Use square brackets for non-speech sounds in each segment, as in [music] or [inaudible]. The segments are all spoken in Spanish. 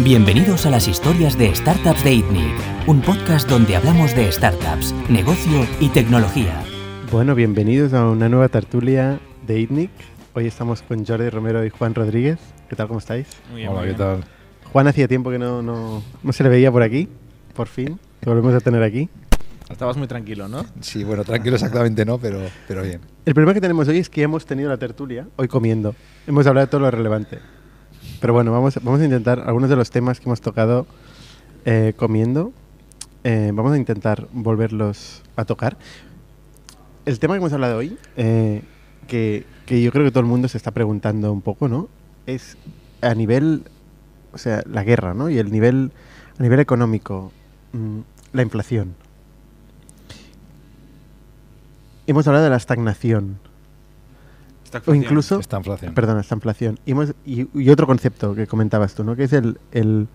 Bienvenidos a las historias de Startups de ITNIC, un podcast donde hablamos de startups, negocio y tecnología. Bueno, bienvenidos a una nueva tertulia de ITNIC. Hoy estamos con Jordi Romero y Juan Rodríguez. ¿Qué tal? ¿Cómo estáis? Muy bien, Hola, muy ¿qué bien. tal? Juan hacía tiempo que no, no, no se le veía por aquí. Por fin, te volvemos a tener aquí. Estabas muy tranquilo, ¿no? Sí, bueno, tranquilo exactamente no, pero, pero bien. El problema que tenemos hoy es que hemos tenido la tertulia hoy comiendo. Hemos hablado de todo lo relevante. Pero bueno, vamos, a intentar algunos de los temas que hemos tocado eh, comiendo. eh, vamos a intentar volverlos a tocar. El tema que hemos hablado hoy, eh, que, que yo creo que todo el mundo se está preguntando un poco, ¿no? Es a nivel, o sea, la guerra, ¿no? Y el nivel, a nivel económico, mm, la inflación. Hemos hablado de la estagnación. O incluso, Esta inflación. perdona, esta inflación. Y, hemos- y- y otro concepto que comentabas tú, ¿no? Que es el, el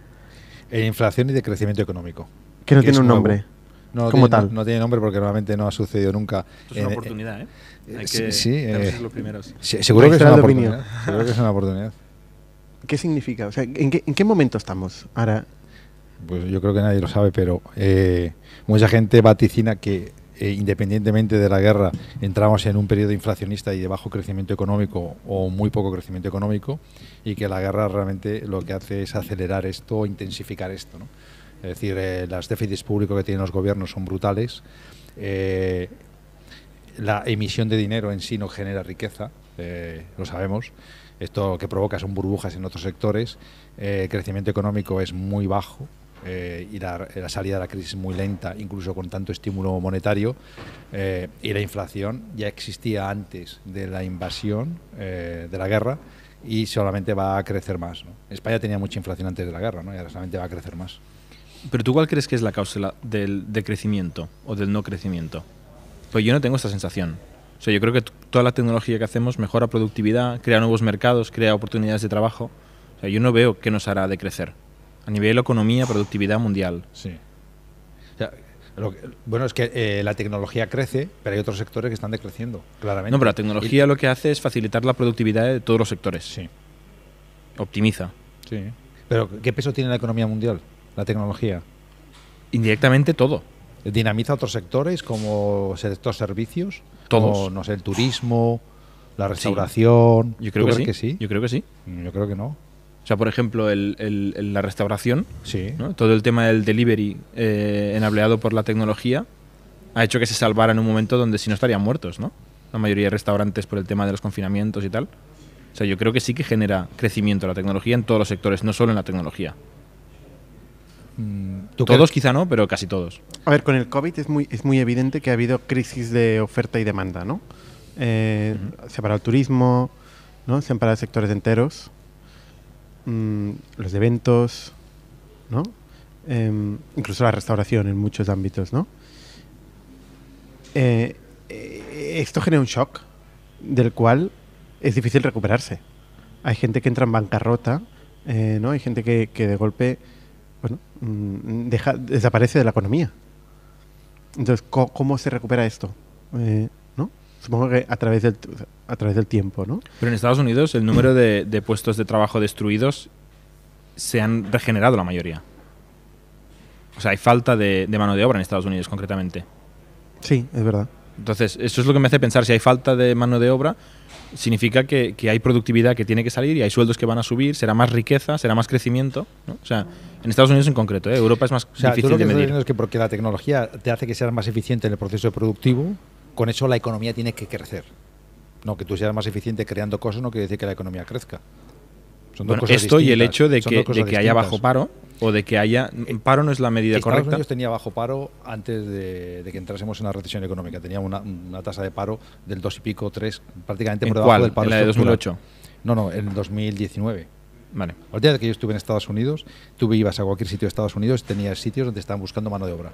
Eh, inflación y de crecimiento económico. que no Que tiene un nuevo. nombre. No Como tiene, tal. No, no tiene nombre porque normalmente no ha sucedido nunca. Esto es una En- oportunidad, ¿eh? Hay sí, que sí, eh, los primeros. Sí, seguro que es una oportunidad. Seguro que es una oportunidad. ¿Qué significa? O sea, ¿en qué, en qué momento estamos ahora? Pues yo creo que nadie lo sabe, pero eh, mucha gente vaticina que eh, independientemente de la guerra entramos en un periodo inflacionista y de bajo crecimiento económico o muy poco crecimiento económico y que la guerra realmente lo que hace es acelerar esto intensificar esto. Es decir, eh, los déficits públicos que tienen los gobiernos son brutales. eh, la emisión de dinero en sí no genera riqueza, lo sabemos. Esto que provoca son burbujas en otros sectores. el crecimiento económico es muy bajo eh, y la, salida de la crisis muy lenta, incluso con tanto estímulo monetario. eh, y la inflación ya existía antes de la invasión, eh, de la guerra, y solamente va a crecer más. España tenía mucha inflación antes de la guerra, ¿no? y ahora solamente va a crecer más. Pero tú, ¿cuál crees que es la causa del, del crecimiento o del no crecimiento? Pues yo no tengo esta sensación. O sea, yo creo que toda la tecnología que hacemos mejora productividad, crea nuevos mercados, crea oportunidades de trabajo. O sea, yo no veo qué nos hará de crecer. A nivel economía, productividad mundial. Sí. O sea, lo que- bueno, es que eh, la tecnología crece, pero hay otros sectores que están decreciendo, claramente. No, pero la tecnología lo que hace es facilitar la productividad de todos los sectores. Sí, Optimiza. sí. Pero ¿qué peso tiene la economía mundial? La tecnología. Indirectamente todo. ¿Dinamiza otros sectores como sector servicios? Todos. Como, no sé, el turismo, la restauración. Yo creo ¿Tú que sí? Yo creo que sí. Mm, Yo creo que no. O sea, por ejemplo, el- la restauración Sí. ¿no? Todo el tema del delivery eh, enableado por la tecnología ha hecho que se salvara en un momento donde si no estarían muertos, ¿no? La mayoría de restaurantes por el tema de los confinamientos y tal. O sea, yo creo que sí que genera crecimiento la tecnología en todos los sectores, no solo en la tecnología. Mm, ¿tú Todos quizá no, pero casi todos. A ver, con el COVID es muy, es muy evidente que ha habido crisis de oferta y demanda, ¿no? Eh, Se ha parado el turismo, ¿no? Se han parado sectores enteros, mm, los eventos, ¿no? Em, incluso la restauración en muchos ámbitos, ¿no? Eh, eh, esto genera un shock del cual es difícil recuperarse. Hay gente que entra en bancarrota, eh, ¿no? Hay gente que, de golpe, bueno, mm, deja, desaparece de la economía. Entonces, ¿co- ¿cómo, se recupera esto? Supongo que a través del, a través del tiempo, ¿no? Pero en Estados Unidos el número de, de puestos de trabajo destruidos se han regenerado la mayoría. O sea, hay falta de, de mano de obra en Estados Unidos concretamente. Sí, es verdad. Entonces, eso es lo que me hace pensar, si hay falta de mano de obra, significa que, que hay productividad que tiene que salir y hay sueldos que van a subir, será más riqueza, será más crecimiento. ¿no? O sea, en Estados Unidos en concreto, ¿eh? Europa es más O sea, tú lo de que estás medir. diciendo es que porque la tecnología te hace que seas más eficiente en el proceso productivo, con eso la economía tiene que crecer. No, que tú seas más eficiente creando cosas no quiere decir que la economía crezca. Son dos Bueno, cosas esto y el hecho de que, de haya bajo paro o de que haya... Paro no es la medida Estados correcta. Unidos tenía bajo paro antes de, de que entrásemos en la recesión económica. Tenía una, una tasa de paro del dos y pico, tres, prácticamente ¿En por debajo cuál? del paro ¿En la de estructural. 2008? No, no, en 2019. Vale. La última vez que yo estuve en Estados Unidos, tú ibas a cualquier sitio de Estados Unidos, tenías sitios donde estaban buscando mano de obra.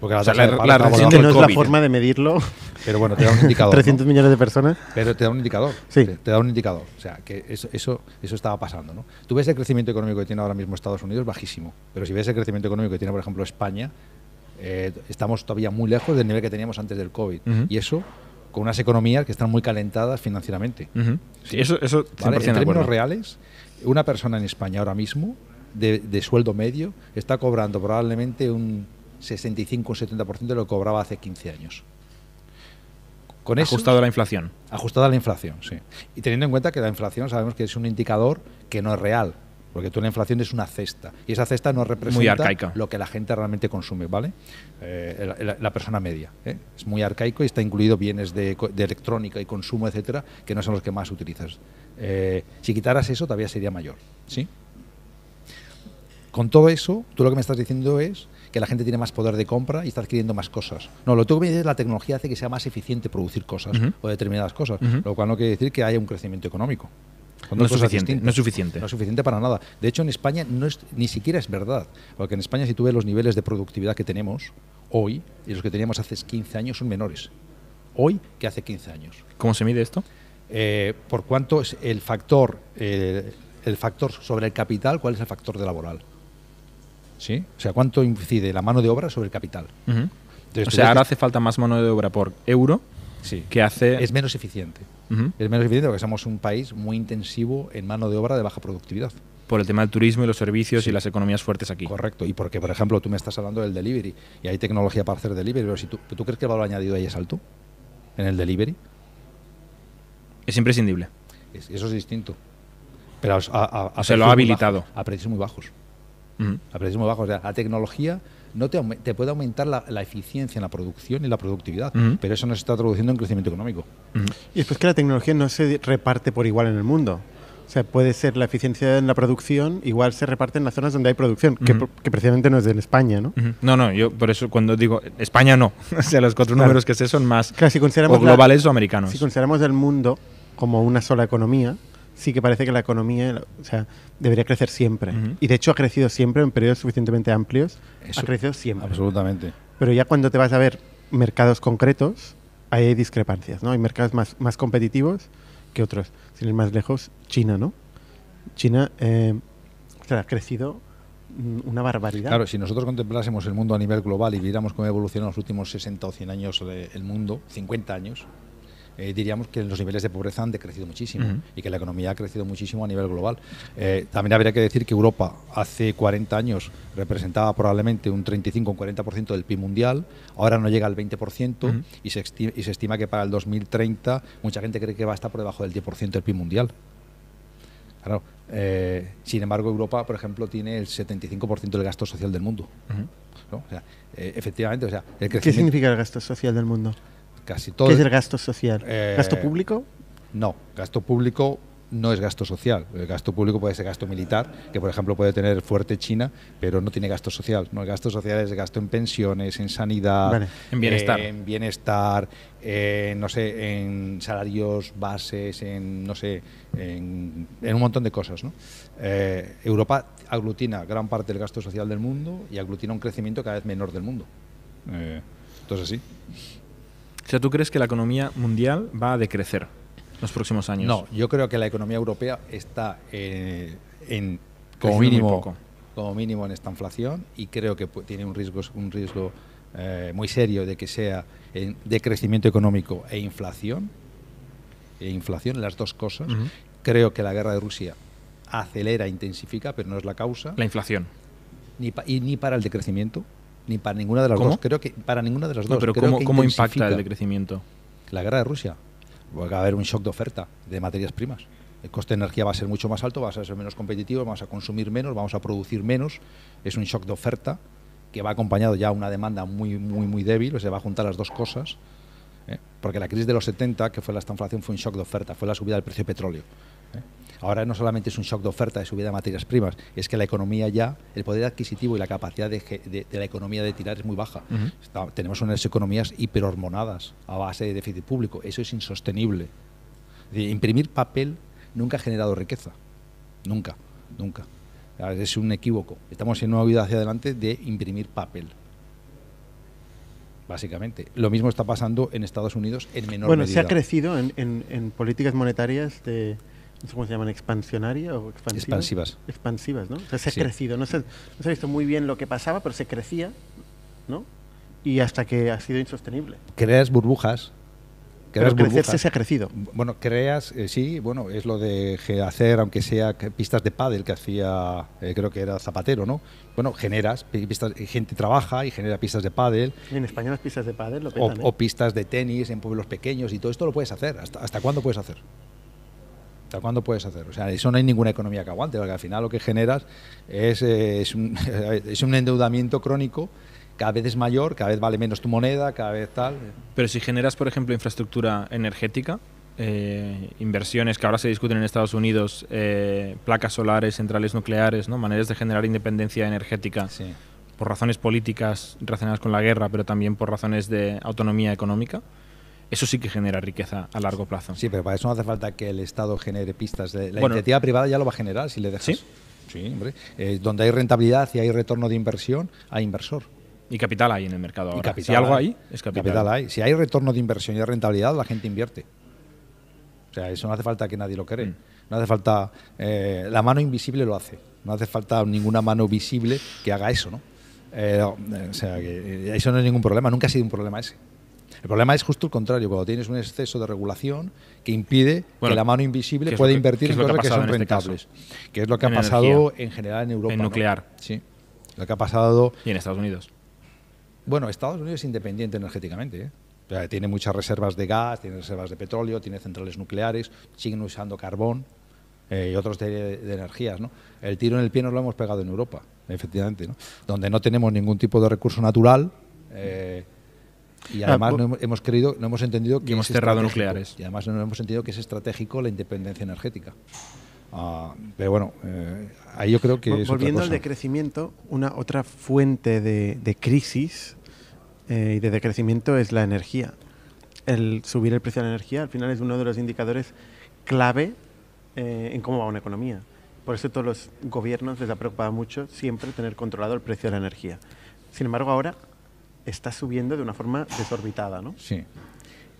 Porque la O sea, la- la recesión que no es la forma de medirlo. Pero bueno, te da un [laughs] indicador. 300 ¿no? millones de personas. Pero te da un indicador. Sí. Te, te da un indicador. O sea, que eso, eso, eso estaba pasando. ¿no? Tú ves el crecimiento económico que tiene ahora mismo Estados Unidos bajísimo. Pero si ves el crecimiento económico que tiene, por ejemplo, España, eh, estamos todavía muy lejos del nivel que teníamos antes del COVID. Y eso con unas economías que están muy calentadas financieramente. Ujú. Sí, eso, eso 100% ¿vale? En términos acuerdo. reales, una persona en España ahora mismo de, de sueldo medio está cobrando probablemente un 65 o 70% de lo que cobraba hace 15 años. Con eso- Ajustado a la inflación. Ajustada a la inflación, sí. Y teniendo en cuenta que la inflación sabemos que es un indicador que no es real, porque tú la inflación es una cesta y esa cesta no representa lo que la gente realmente consume, ¿vale? Eh, la, persona media. ¿eh? Es muy arcaico y está incluido bienes de, de electrónica y consumo, etcétera, que no son los que más utilizas. Eh, si quitaras eso, todavía sería mayor, ¿sí? Con todo eso, tú lo que me estás diciendo es que la gente tiene más poder de compra y está adquiriendo más cosas. No, lo que tú me dices es la tecnología hace que sea más eficiente producir cosas o determinadas cosas, lo cual no quiere decir que haya un crecimiento económico. No es suficiente, no es suficiente. No es suficiente para nada. De hecho, en España no es, ni siquiera es verdad. Porque en España, si tú ves los niveles de productividad que tenemos hoy y los que teníamos hace 15 años, son menores. Hoy que hace 15 años. ¿Cómo se mide esto? Eh, por cuánto es el factor, eh, el factor sobre el capital, cuál es el factor de laboral. ¿Sí? O sea, cuánto incide la mano de obra sobre el capital. Entonces, o sea, ahora hace falta más mano de obra por euro sí, que hace... es menos eficiente. Es menos eficiente porque somos un país muy intensivo en mano de obra de baja productividad. Por el tema del turismo y los servicios Sí. y las economías fuertes aquí. Correcto. Y porque, por ejemplo, tú me estás hablando del delivery y hay tecnología para hacer delivery, pero si tú, ¿tú crees que el valor añadido ahí es alto en el delivery? Es imprescindible. Es- eso es distinto. Pero a, a- a- a O sea, lo ha habilitado. bajos, a precios muy bajos. Ujú. A precios muy bajos. O sea, la tecnología no te, te puede aumentar la, la eficiencia en la producción y la productividad, Ujú. pero eso no se está traduciendo en crecimiento económico. Ujú. Y después que la tecnología no se reparte por igual en el mundo. O sea, puede ser la eficiencia en la producción, igual se reparte en las zonas donde hay producción, que, Ujú. que precisamente no es en España, ¿no? Ujú. No, no, yo por eso cuando digo España no. [laughs] o sea, los cuatro Claro. números que sé son más Claro, si consideramos o la- globales o americanos. Si consideramos el mundo como una sola economía, sí que parece que la economía o sea, debería crecer siempre. Ujú. Y de hecho ha crecido siempre en periodos suficientemente amplios. Eso- ha crecido siempre. Absolutamente. Pero ya cuando te vas a ver mercados concretos, ahí hay discrepancias, ¿no? Hay mercados más, más competitivos que otros. Sin ir más lejos, China, ¿no? China eh, o sea, ha crecido mm, una barbaridad. Claro, si nosotros contemplásemos el mundo a nivel global y viéramos cómo ha evolucionado los últimos 60 o 100 años eh, el mundo, 50 años, eh, diríamos que los niveles de pobreza han decrecido muchísimo y que la economía ha crecido muchísimo a nivel global. Eh, también habría que decir que Europa hace 40 años representaba probablemente un 35 o un 40% del PIB mundial, ahora no llega al 20% Ujú. y, se esti- y se estima que para el 2030 mucha gente cree que va a estar por debajo del 10% del PIB mundial. Claro. eh, sin embargo, Europa, por ejemplo, tiene el 75% del gasto social del mundo. Ujú. ¿no? O sea, eh, efectivamente, o sea, el ¿Qué significa el gasto social del mundo? Casi todo ¿Qué es el gasto social? Eh, ¿Gasto público? no, gasto público no es gasto social. El gasto público puede ser gasto militar, que por ejemplo puede tener fuerte China, pero no tiene gasto social. No, el gasto social es gasto en pensiones, en sanidad, Vale. En bienestar. en bienestar, en, no sé, en salarios bases, en no sé, en, en un montón de cosas. ¿no? Eh, Europa aglutina gran parte del gasto social del mundo y aglutina un crecimiento cada vez menor del mundo. Eh, entonces sí. O sea, ¿tú crees que la economía mundial va a decrecer los próximos años? No, yo creo que la economía europea está eh, en como mínimo, poco. como mínimo en esta inflación y creo que tiene un riesgo, un riesgo eh, muy serio de que sea en- de crecimiento económico e inflación, e inflación, las dos cosas. Creo que la guerra de Rusia acelera, intensifica, pero no es la causa, La inflación. ni pa- y ni para el decrecimiento, ni para ninguna de las ¿Cómo? dos. Creo que para ninguna de las No, dos. pero Creo ¿cómo, que cómo impacta el decrecimiento? La guerra de Rusia. Va a haber un shock de oferta de materias primas. El coste de energía va a ser mucho más alto, va a ser menos competitivo, vamos a consumir menos, vamos a producir menos. Es un shock de oferta que va acompañado ya a una demanda muy, muy, muy débil, o sea, va a juntar las dos cosas. ¿eh? Porque la crisis de los 70, que fue la estanflación, fue un shock de oferta, fue la subida del precio del petróleo. ¿eh? Ahora no solamente es un shock de oferta de subida de materias primas, es que la economía ya, el poder adquisitivo y la capacidad de, de- de la economía de tirar es muy baja. Está- tenemos unas economías hiperhormonadas a base de déficit público. Eso es insostenible. Imprimir papel nunca ha generado riqueza. Nunca, nunca. Ah, Es un equívoco. Estamos en una vida hacia adelante de imprimir papel. Básicamente. Lo mismo está pasando en Estados Unidos en menor Bueno, medida. se ha crecido en, en- en políticas monetarias de, cómo se llaman, expansionaria o expansivas. Expansivas. Expansivas, ¿no? O sea, se Sí. ha crecido. No se, no se ha visto muy bien lo que pasaba, pero se crecía, ¿no? Y hasta que ha sido insostenible. Creas burbujas Pero crecerse burbujas. se ha crecido. Bueno, creas, eh, sí, bueno, es lo de hacer, aunque sea pistas de pádel que hacía, eh, creo que era Zapatero, ¿no? Bueno, generas, pi- pistas, gente trabaja y genera pistas de pádel En España las pistas de pádel lo o, petan, ¿eh? o pistas de tenis en pueblos pequeños y todo esto lo puedes hacer. ¿Hasta, hasta cuándo puedes hacer? ¿Hasta cuándo puedes hacer? O sea, eso no hay ninguna economía que aguante, porque al final lo que generas es, eh, es, un, [laughs] es un endeudamiento crónico, cada vez es mayor, cada vez vale menos tu moneda, cada vez tal. Pero si generas, por ejemplo, infraestructura energética, eh, inversiones que ahora se discuten en Estados Unidos, eh, placas solares, centrales nucleares, ¿no? maneras de generar independencia energética Sí. por razones políticas relacionadas con la guerra, pero también por razones de autonomía económica, eso sí que genera riqueza a largo plazo. Sí, pero para eso no hace falta que el Estado genere pistas. De, la Bueno. iniciativa privada ya lo va a generar si le dejas. ¿Sí? Sí, hombre. Eh, donde hay rentabilidad y hay retorno de inversión, hay inversor. Y capital hay en el mercado ahora. capital si algo hay. es capital. hay. Si hay retorno de inversión y hay rentabilidad, la gente invierte. O sea, eso no hace falta que nadie lo cree. Mm. No hace falta. eh, la mano invisible lo hace. No hace falta ninguna mano visible que haga eso, ¿no? Eh, o sea, que eso no es ningún problema. Nunca ha sido un problema ese. El problema es justo el contrario, cuando tienes un exceso de regulación que impide Bueno, que la mano invisible ¿qué es pueda que- invertir en que cosas que son este rentables. Que es lo que ha pasado energía. en general en Europa. En ¿no? nuclear. Sí. Lo que ha pasado Y en Estados Unidos. bueno, Estados Unidos es independiente energéticamente. ¿eh? O sea, tiene muchas reservas de gas, tiene reservas de petróleo, tiene centrales nucleares, siguen usando carbón eh, y otros de, de energías. ¿no? El tiro en el pie nos lo hemos pegado en Europa, efectivamente, ¿no? donde no tenemos ningún tipo de recurso natural. eh, y Ah, además bu- no hemos, hemos creído, no hemos entendido que hemos cerrado nucleares. Y además no hemos entendido que es estratégico la independencia energética. Ah, pero bueno, eh, ahí yo creo que Vol- es otra Volviendo al decrecimiento, una otra fuente de, de crisis eh, y de decrecimiento es la energía. El subir el precio de la energía al final es uno de los indicadores clave eh, en cómo va una economía. Por eso a todos los gobiernos les ha preocupado mucho siempre tener controlado el precio de la energía. Sin embargo, ahora está subiendo de una forma desorbitada, ¿no? Sí.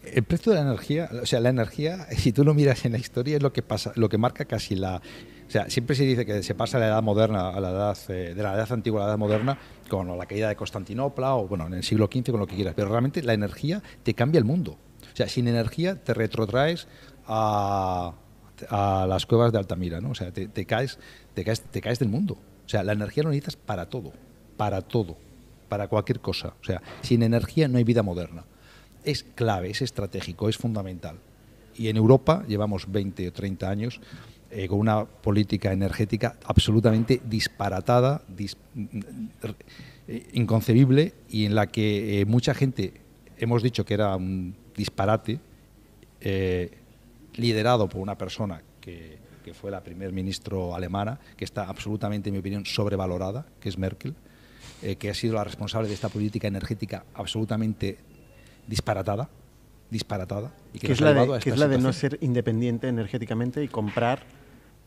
El precio de la energía, o sea, la energía, si tú lo miras en la historia, es lo que pasa, lo que marca casi la. O sea, siempre se dice que se pasa de la edad moderna a la edad, eh, de la edad antigua a la edad moderna, con la caída de Constantinopla o, bueno, en el siglo XV, con lo que quieras. Pero realmente la energía te cambia el mundo. O sea, sin energía te retrotraes a, a las cuevas de Altamira, ¿no? O sea, te, te caes, te, caes, te caes del mundo. O sea, la energía lo necesitas para todo, para todo, para cualquier cosa. O sea, sin energía no hay vida moderna es clave, es estratégico, es fundamental. Y en Europa llevamos 20 o 30 años eh, con una política energética absolutamente disparatada, dis- eh, inconcebible y en la que eh, mucha gente hemos dicho que era un disparate liderado por una persona que, que fue la primer ministro alemana, que está absolutamente, en mi opinión, sobrevalorada, que es Merkel, eh, que ha sido la responsable de esta política energética absolutamente disparatada, disparatada, y que, es nos ha la llevado a de, esta es la de no ser independiente energéticamente y comprar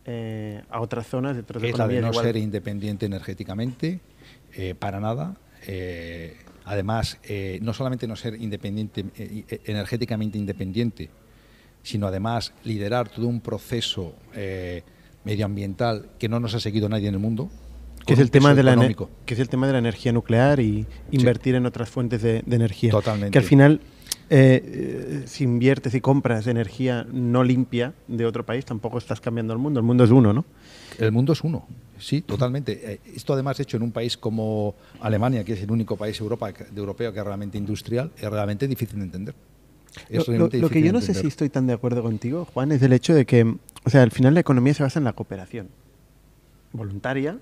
eh, a otras zonas de otras que es la de no igual. ser independiente energéticamente, eh, para nada. eh, además, no solamente no ser independiente, eh, energéticamente independiente, sino además liderar todo un proceso medioambiental que no nos ha seguido nadie en el mundo. Que es el tema de la que es el tema de la energía nuclear y invertir en otras fuentes de, de energía Totalmente. que al final eh, eh, si inviertes y compras energía no limpia de otro país tampoco estás cambiando el mundo el mundo es uno no El mundo es uno, sí, totalmente. Eh, Esto además hecho en un país como Alemania, que es el único país Europa, de europeo que es realmente industrial, es realmente difícil de entender. Es lo, lo- lo que yo no sé si estoy tan de acuerdo contigo Juan es el hecho de que o sea al final la economía se basa en la cooperación voluntaria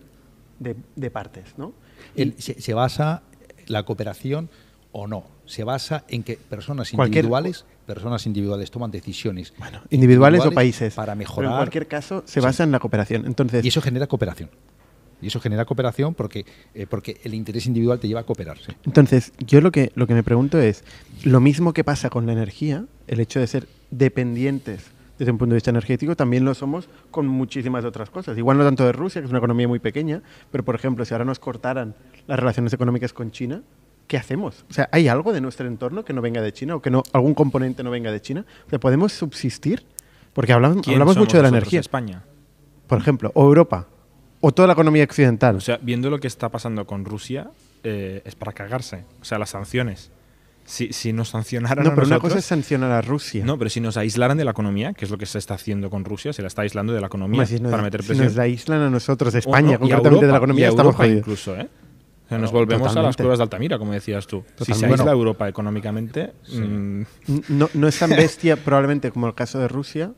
de, de partes no El- se, se basa la cooperación o no. Se basa en que personas individuales, personas individuales toman decisiones bueno, individuales o países para Pero mejorar en cualquier caso se Sí. basa en la cooperación entonces y eso genera cooperación. Y eso genera cooperación porque, eh, porque el interés individual te lleva a cooperarse. Entonces, yo lo que, lo que me pregunto es, lo mismo que pasa con la energía, el hecho de ser dependientes desde un punto de vista energético, también lo somos con muchísimas otras cosas. Igual no tanto de Rusia, que es una economía muy pequeña, pero por ejemplo, si ahora nos cortaran las relaciones económicas con China, ¿qué hacemos? O sea, ¿hay algo de nuestro entorno que no venga de China o que no algún componente no venga de China? O sea, ¿podemos subsistir? Porque hablamos, ¿Quién hablamos mucho de la energía, España. por ejemplo, o Europa, o toda la economía occidental. O sea, viendo lo que está pasando con Rusia, eh, es para cagarse. O sea, las sanciones. Si, si nos sancionaran No, a pero una nosotros- cosa es sancionar a Rusia. No, pero si nos aislaran de la economía, que es lo que se está haciendo con Rusia, se la está aislando de la economía si para meter si presión. nos la aíslan a nosotros, O España, no, concretamente de la Europa, economía, estamos Europa jodidos. incluso, ¿eh? O sea, nos volvemos a las totalmente. cuevas de Altamira, como decías tú. Si se Totalmente. aísla Bueno. Europa económicamente, mm, No, no es tan [laughs] bestia probablemente como el caso de Rusia,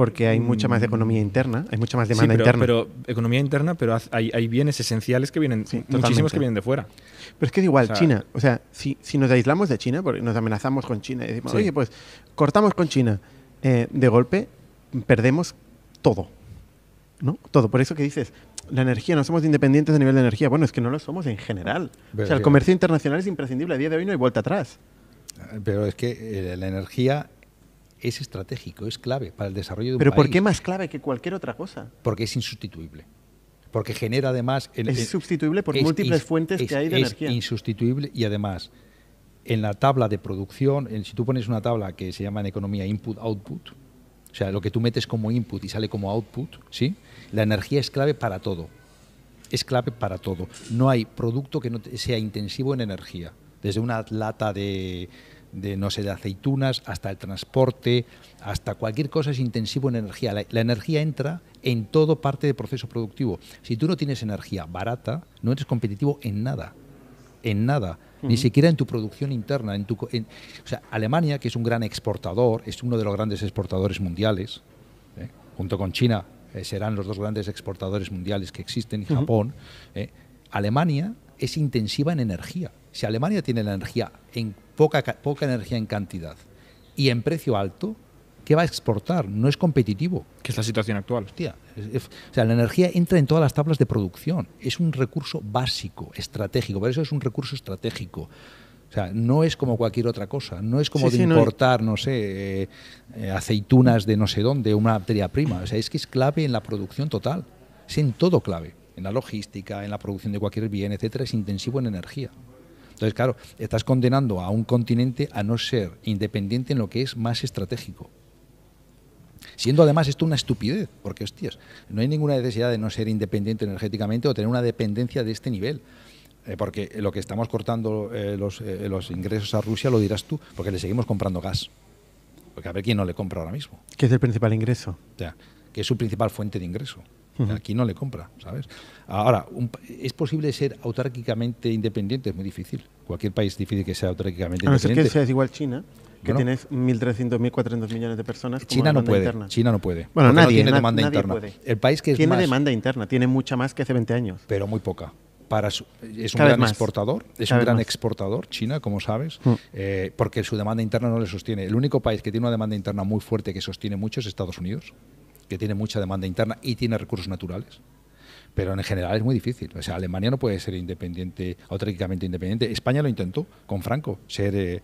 porque hay mucha más economía interna, hay mucha más sí, demanda pero, interna. pero economía interna, pero hay, hay bienes esenciales que vienen, Sí, muchísimos totalmente. que vienen de fuera. Pero es que da igual, O sea- China, o sea, si, si nos aislamos de China, porque nos amenazamos con China y decimos, Sí. oye, pues cortamos con China, eh, de golpe perdemos todo. ¿No? Todo. Por eso que dices, la energía, no somos independientes a nivel de energía. Bueno, es que no lo somos en general. Pero o sea, el sí. comercio internacional es imprescindible. A día de hoy no hay vuelta atrás. Pero es que eh, la energía es estratégico, es clave para el desarrollo de un Pero ¿por país. qué más clave que cualquier otra cosa? Porque es insustituible. Porque genera además... en- Es sustituible por es múltiples fuentes es- que hay de es energía. insustituible y además en la tabla de producción, en- si tú pones una tabla que se llama en economía input-output, o sea, lo que tú metes como input y sale como output, ¿sí? La energía es clave para todo. Es clave para todo. No hay producto que no sea intensivo en energía. Desde una lata de, de, no sé, de aceitunas hasta el transporte, hasta cualquier cosa es intensivo en energía. La, la energía entra en todo parte del proceso productivo. Si tú no tienes energía barata, no eres competitivo en nada en nada, ni siquiera en tu producción interna. En tu, en- o sea, Alemania, que es un gran exportador, es uno de los grandes exportadores mundiales, ¿eh? junto con China, eh, serán los dos grandes exportadores mundiales que existen, y Japón. ¿eh? Alemania es intensiva en energía. Si Alemania tiene la energía en poca, ca- poca energía en cantidad y en precio alto, ¿qué va a exportar? No es competitivo. que es la situación actual. Hostia, es- es- o sea, la energía entra en todas las tablas de producción. Es un recurso básico, estratégico. Por eso es un recurso estratégico. O sea, no es como cualquier otra cosa. No es como Sí, de sí, no, importar, no, sé, eh, eh, aceitunas de no sé dónde, una materia prima. O sea, es que es clave en la producción total. Es en todo clave. En la logística, en la producción de cualquier bien, etcétera. Es intensivo en energía. Entonces, claro, estás condenando a un continente a no ser independiente en lo que es más estratégico. Siendo además esto una estupidez, porque hostias, no hay ninguna necesidad de no ser independiente energéticamente o tener una dependencia de este nivel. Eh, porque lo que estamos cortando eh, los, eh, los ingresos a Rusia lo dirás tú, porque le seguimos comprando gas. Porque a ver quién no le compra ahora mismo. Que es el principal ingreso. O sea, que es su principal fuente de ingreso. Sea. Aquí no le compra, ¿sabes? Ahora, un ¿es posible ser autárquicamente independiente? Es muy difícil. Cualquier país es difícil que sea autárquicamente A no ser que independiente. seas igual China, que Bueno. tienes 1.300, 1.400 millones de personas. China no puede. interna. China no puede. Bueno, porque no nadie, tiene na- demanda nadie interna. puede. El país que es tiene más, demanda interna, tiene mucha más que hace 20 años. pero muy poca. Para su- es un Cada gran exportador, es Cada un gran más. exportador, China, como sabes, Mm. eh, porque su demanda interna no le sostiene. El único país que tiene una demanda interna muy fuerte que sostiene mucho es Estados Unidos, que tiene mucha demanda interna y tiene recursos naturales. Pero en general es muy difícil. O sea, Alemania no puede ser independiente, autárquicamente independiente. España lo intentó con Franco, ser eh,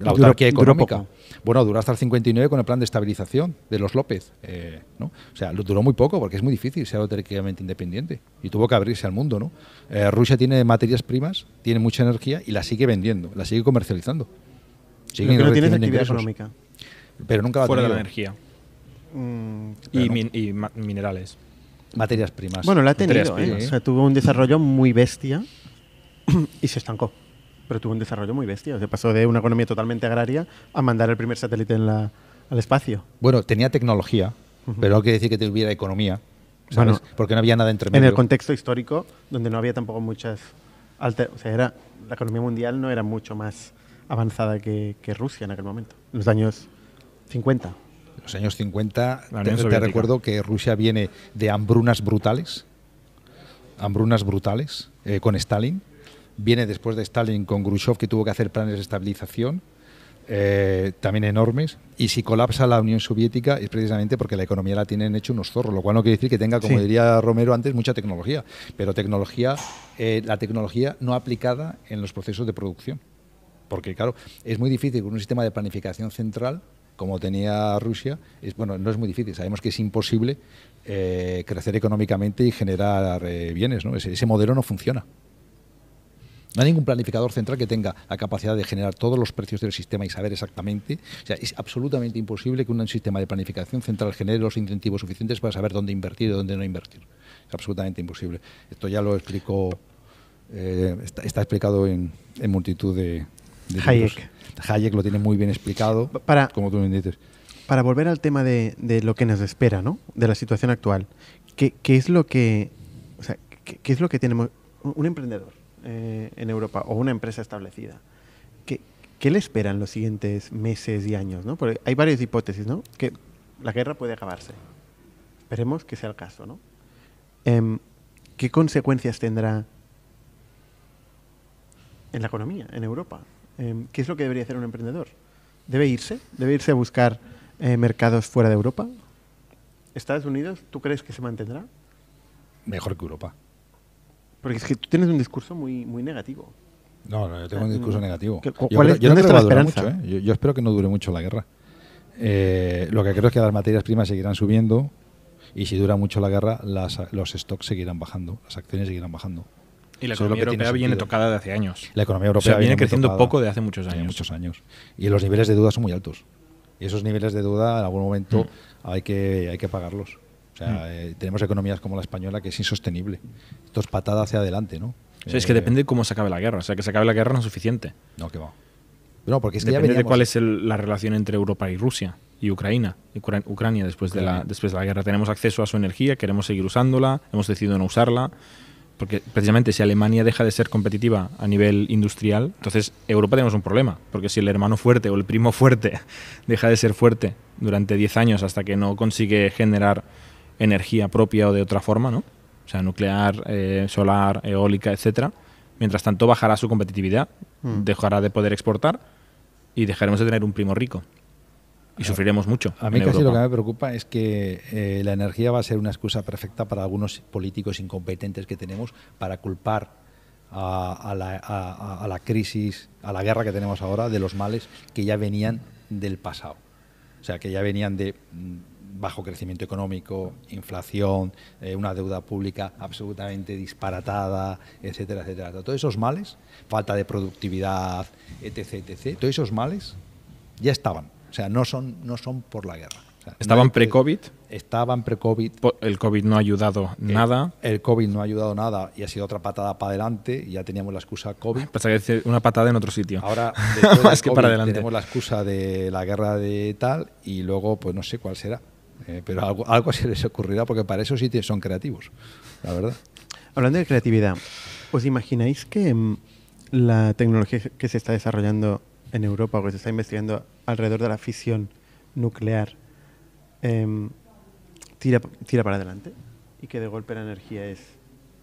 la autarquía duró económica. Bueno, duró hasta el 59 con el plan de estabilización de los López. eh, ¿no? O sea, lo duró muy poco porque es muy difícil ser autárquicamente independiente y tuvo que abrirse al mundo. ¿no? Eh, Rusia tiene materias primas, tiene mucha energía y la sigue vendiendo, la sigue comercializando. Que no tienes recibiendo actividad ingresos, económica. Pero nunca la ha Fuera de la energía. Mm, Y, min- minerales. Materias primas. Bueno, la ha tenido, ¿eh? primas. O sea, tuvo un desarrollo muy bestia y se estancó. Pero tuvo un desarrollo muy bestia. O sea, pasó de una economía totalmente agraria a mandar el primer satélite en la, al espacio. Bueno, tenía tecnología, pero no quiere decir que tuviera economía. ¿sabes? Bueno, porque no había nada entre En medio. el contexto histórico, donde no había tampoco muchas... alter- o sea, era, la economía mundial no era mucho más avanzada que, que Rusia en aquel momento. En los años 50. En los años 50, La te, recuerdo que Rusia viene de hambrunas brutales, hambrunas brutales, eh, con Stalin. Viene después de Stalin con Khrushchev, que tuvo que hacer planes de estabilización, eh, también enormes. Y si colapsa la Unión Soviética es precisamente porque la economía la tienen hecho unos zorros, lo cual no quiere decir que tenga, como Sí. diría Romero antes, mucha tecnología. Pero tecnología, eh, la tecnología no aplicada en los procesos de producción. Porque, claro, es muy difícil con un sistema de planificación central, como tenía Rusia, es, bueno, no es muy difícil, sabemos que es imposible eh, crecer económicamente y generar eh, bienes, ¿no? Ese, modelo no funciona. No hay ningún planificador central que tenga la capacidad de generar todos los precios del sistema y saber exactamente. O sea, es absolutamente imposible que un sistema de planificación central genere los incentivos suficientes para saber dónde invertir y dónde no invertir. Es absolutamente imposible. Esto ya lo explicó, eh, está, explicado en multitud de, de Hayek. Hayek lo tiene muy bien explicado, Para, como tú me dices. para volver al tema de, de lo que nos espera, ¿no? De la situación actual. ¿Qué, qué es lo que, o sea, qué, qué es lo que tenemos un emprendedor eh, en Europa o una empresa establecida? ¿Qué, qué le esperan los siguientes meses y años, no? Porque hay varias hipótesis, ¿no? Que la guerra puede acabarse. Esperemos que sea el caso, ¿no? Em, ¿Qué consecuencias tendrá en la economía, en Europa? Em, ¿Qué es lo que debería hacer un emprendedor? ¿Debe irse? ¿Debe irse a buscar eh, mercados fuera de Europa? ¿Estados Unidos, tú crees que se mantendrá? Mejor que Europa. Porque es que tú tienes un discurso muy, muy negativo. No, no, yo tengo un discurso Mm. negativo. ¿Qué- Yo, cuál creo- es- yo no creo que va a durar mucho, ¿eh? yo, yo espero que no dure mucho la guerra. Eh, lo que creo es que las materias primas seguirán subiendo y si dura mucho la guerra, las- los stocks seguirán bajando, las acciones seguirán bajando. Y la economía europea viene tocada de hace años. La economía O europea sea, viene muy creciendo tocada poco de hace muchos de años. muchos años. Y los niveles de deuda son muy altos. Y esos niveles de deuda en algún momento hay, que, hay que pagarlos. O sea, eh, tenemos economías como la española que es insostenible. Esto es patada hacia adelante, ¿no? O sea, es que Eh, depende de cómo se acabe la guerra. O sea, que se acabe la guerra no es suficiente. No, que va. No, porque es que ya Depende de veníamos- cuál es el- la relación entre Europa y Rusia y Ucrania. Y Ucra- Ucrania después de, la, Ucrania. después de la guerra. Tenemos acceso a su energía, queremos seguir usándola, hemos decidido no usarla. Porque precisamente si Alemania deja de ser competitiva a nivel industrial, entonces Europa tenemos un problema. Porque si el hermano fuerte o el primo fuerte [laughs] deja de ser fuerte durante 10 años hasta que no consigue generar energía propia o de otra forma, ¿no? O sea, nuclear, eh, solar, eólica, etcétera. Mientras tanto bajará su competitividad, Mm. dejará de poder exportar y dejaremos de tener un primo rico. Y sufriremos mucho. A mí casi lo que me preocupa es que eh, la energía va a ser una excusa perfecta para algunos políticos incompetentes que tenemos para culpar a, a la, a- a- a la crisis, a la guerra que tenemos ahora, de los males que ya venían del pasado. O sea, que ya venían de mm, bajo crecimiento económico, inflación, eh, una deuda pública absolutamente disparatada, etcétera, etcétera. Todos esos males, falta de productividad, etc., etc., todos esos males ya estaban. O sea, no son, no son por la guerra. O sea, Estaban pre-COVID. Estaban pre-COVID. El COVID no ha ayudado Eh, nada. El COVID no ha ayudado nada y ha sido otra patada para adelante. y Ya teníamos la excusa COVID. Pasa que una patada en otro sitio. Ahora, después [laughs] del que para adelante. tenemos la excusa de la guerra de tal y luego, pues no sé cuál será. Eh, pero algo, algo se les ocurrirá porque para eso sí te- son creativos, la verdad. Hablando de creatividad, ¿os imagináis que mm, la tecnología que se está desarrollando en Europa o que se está investigando alrededor de la fisión nuclear em, tira, tira para adelante? ¿Y que de golpe la energía es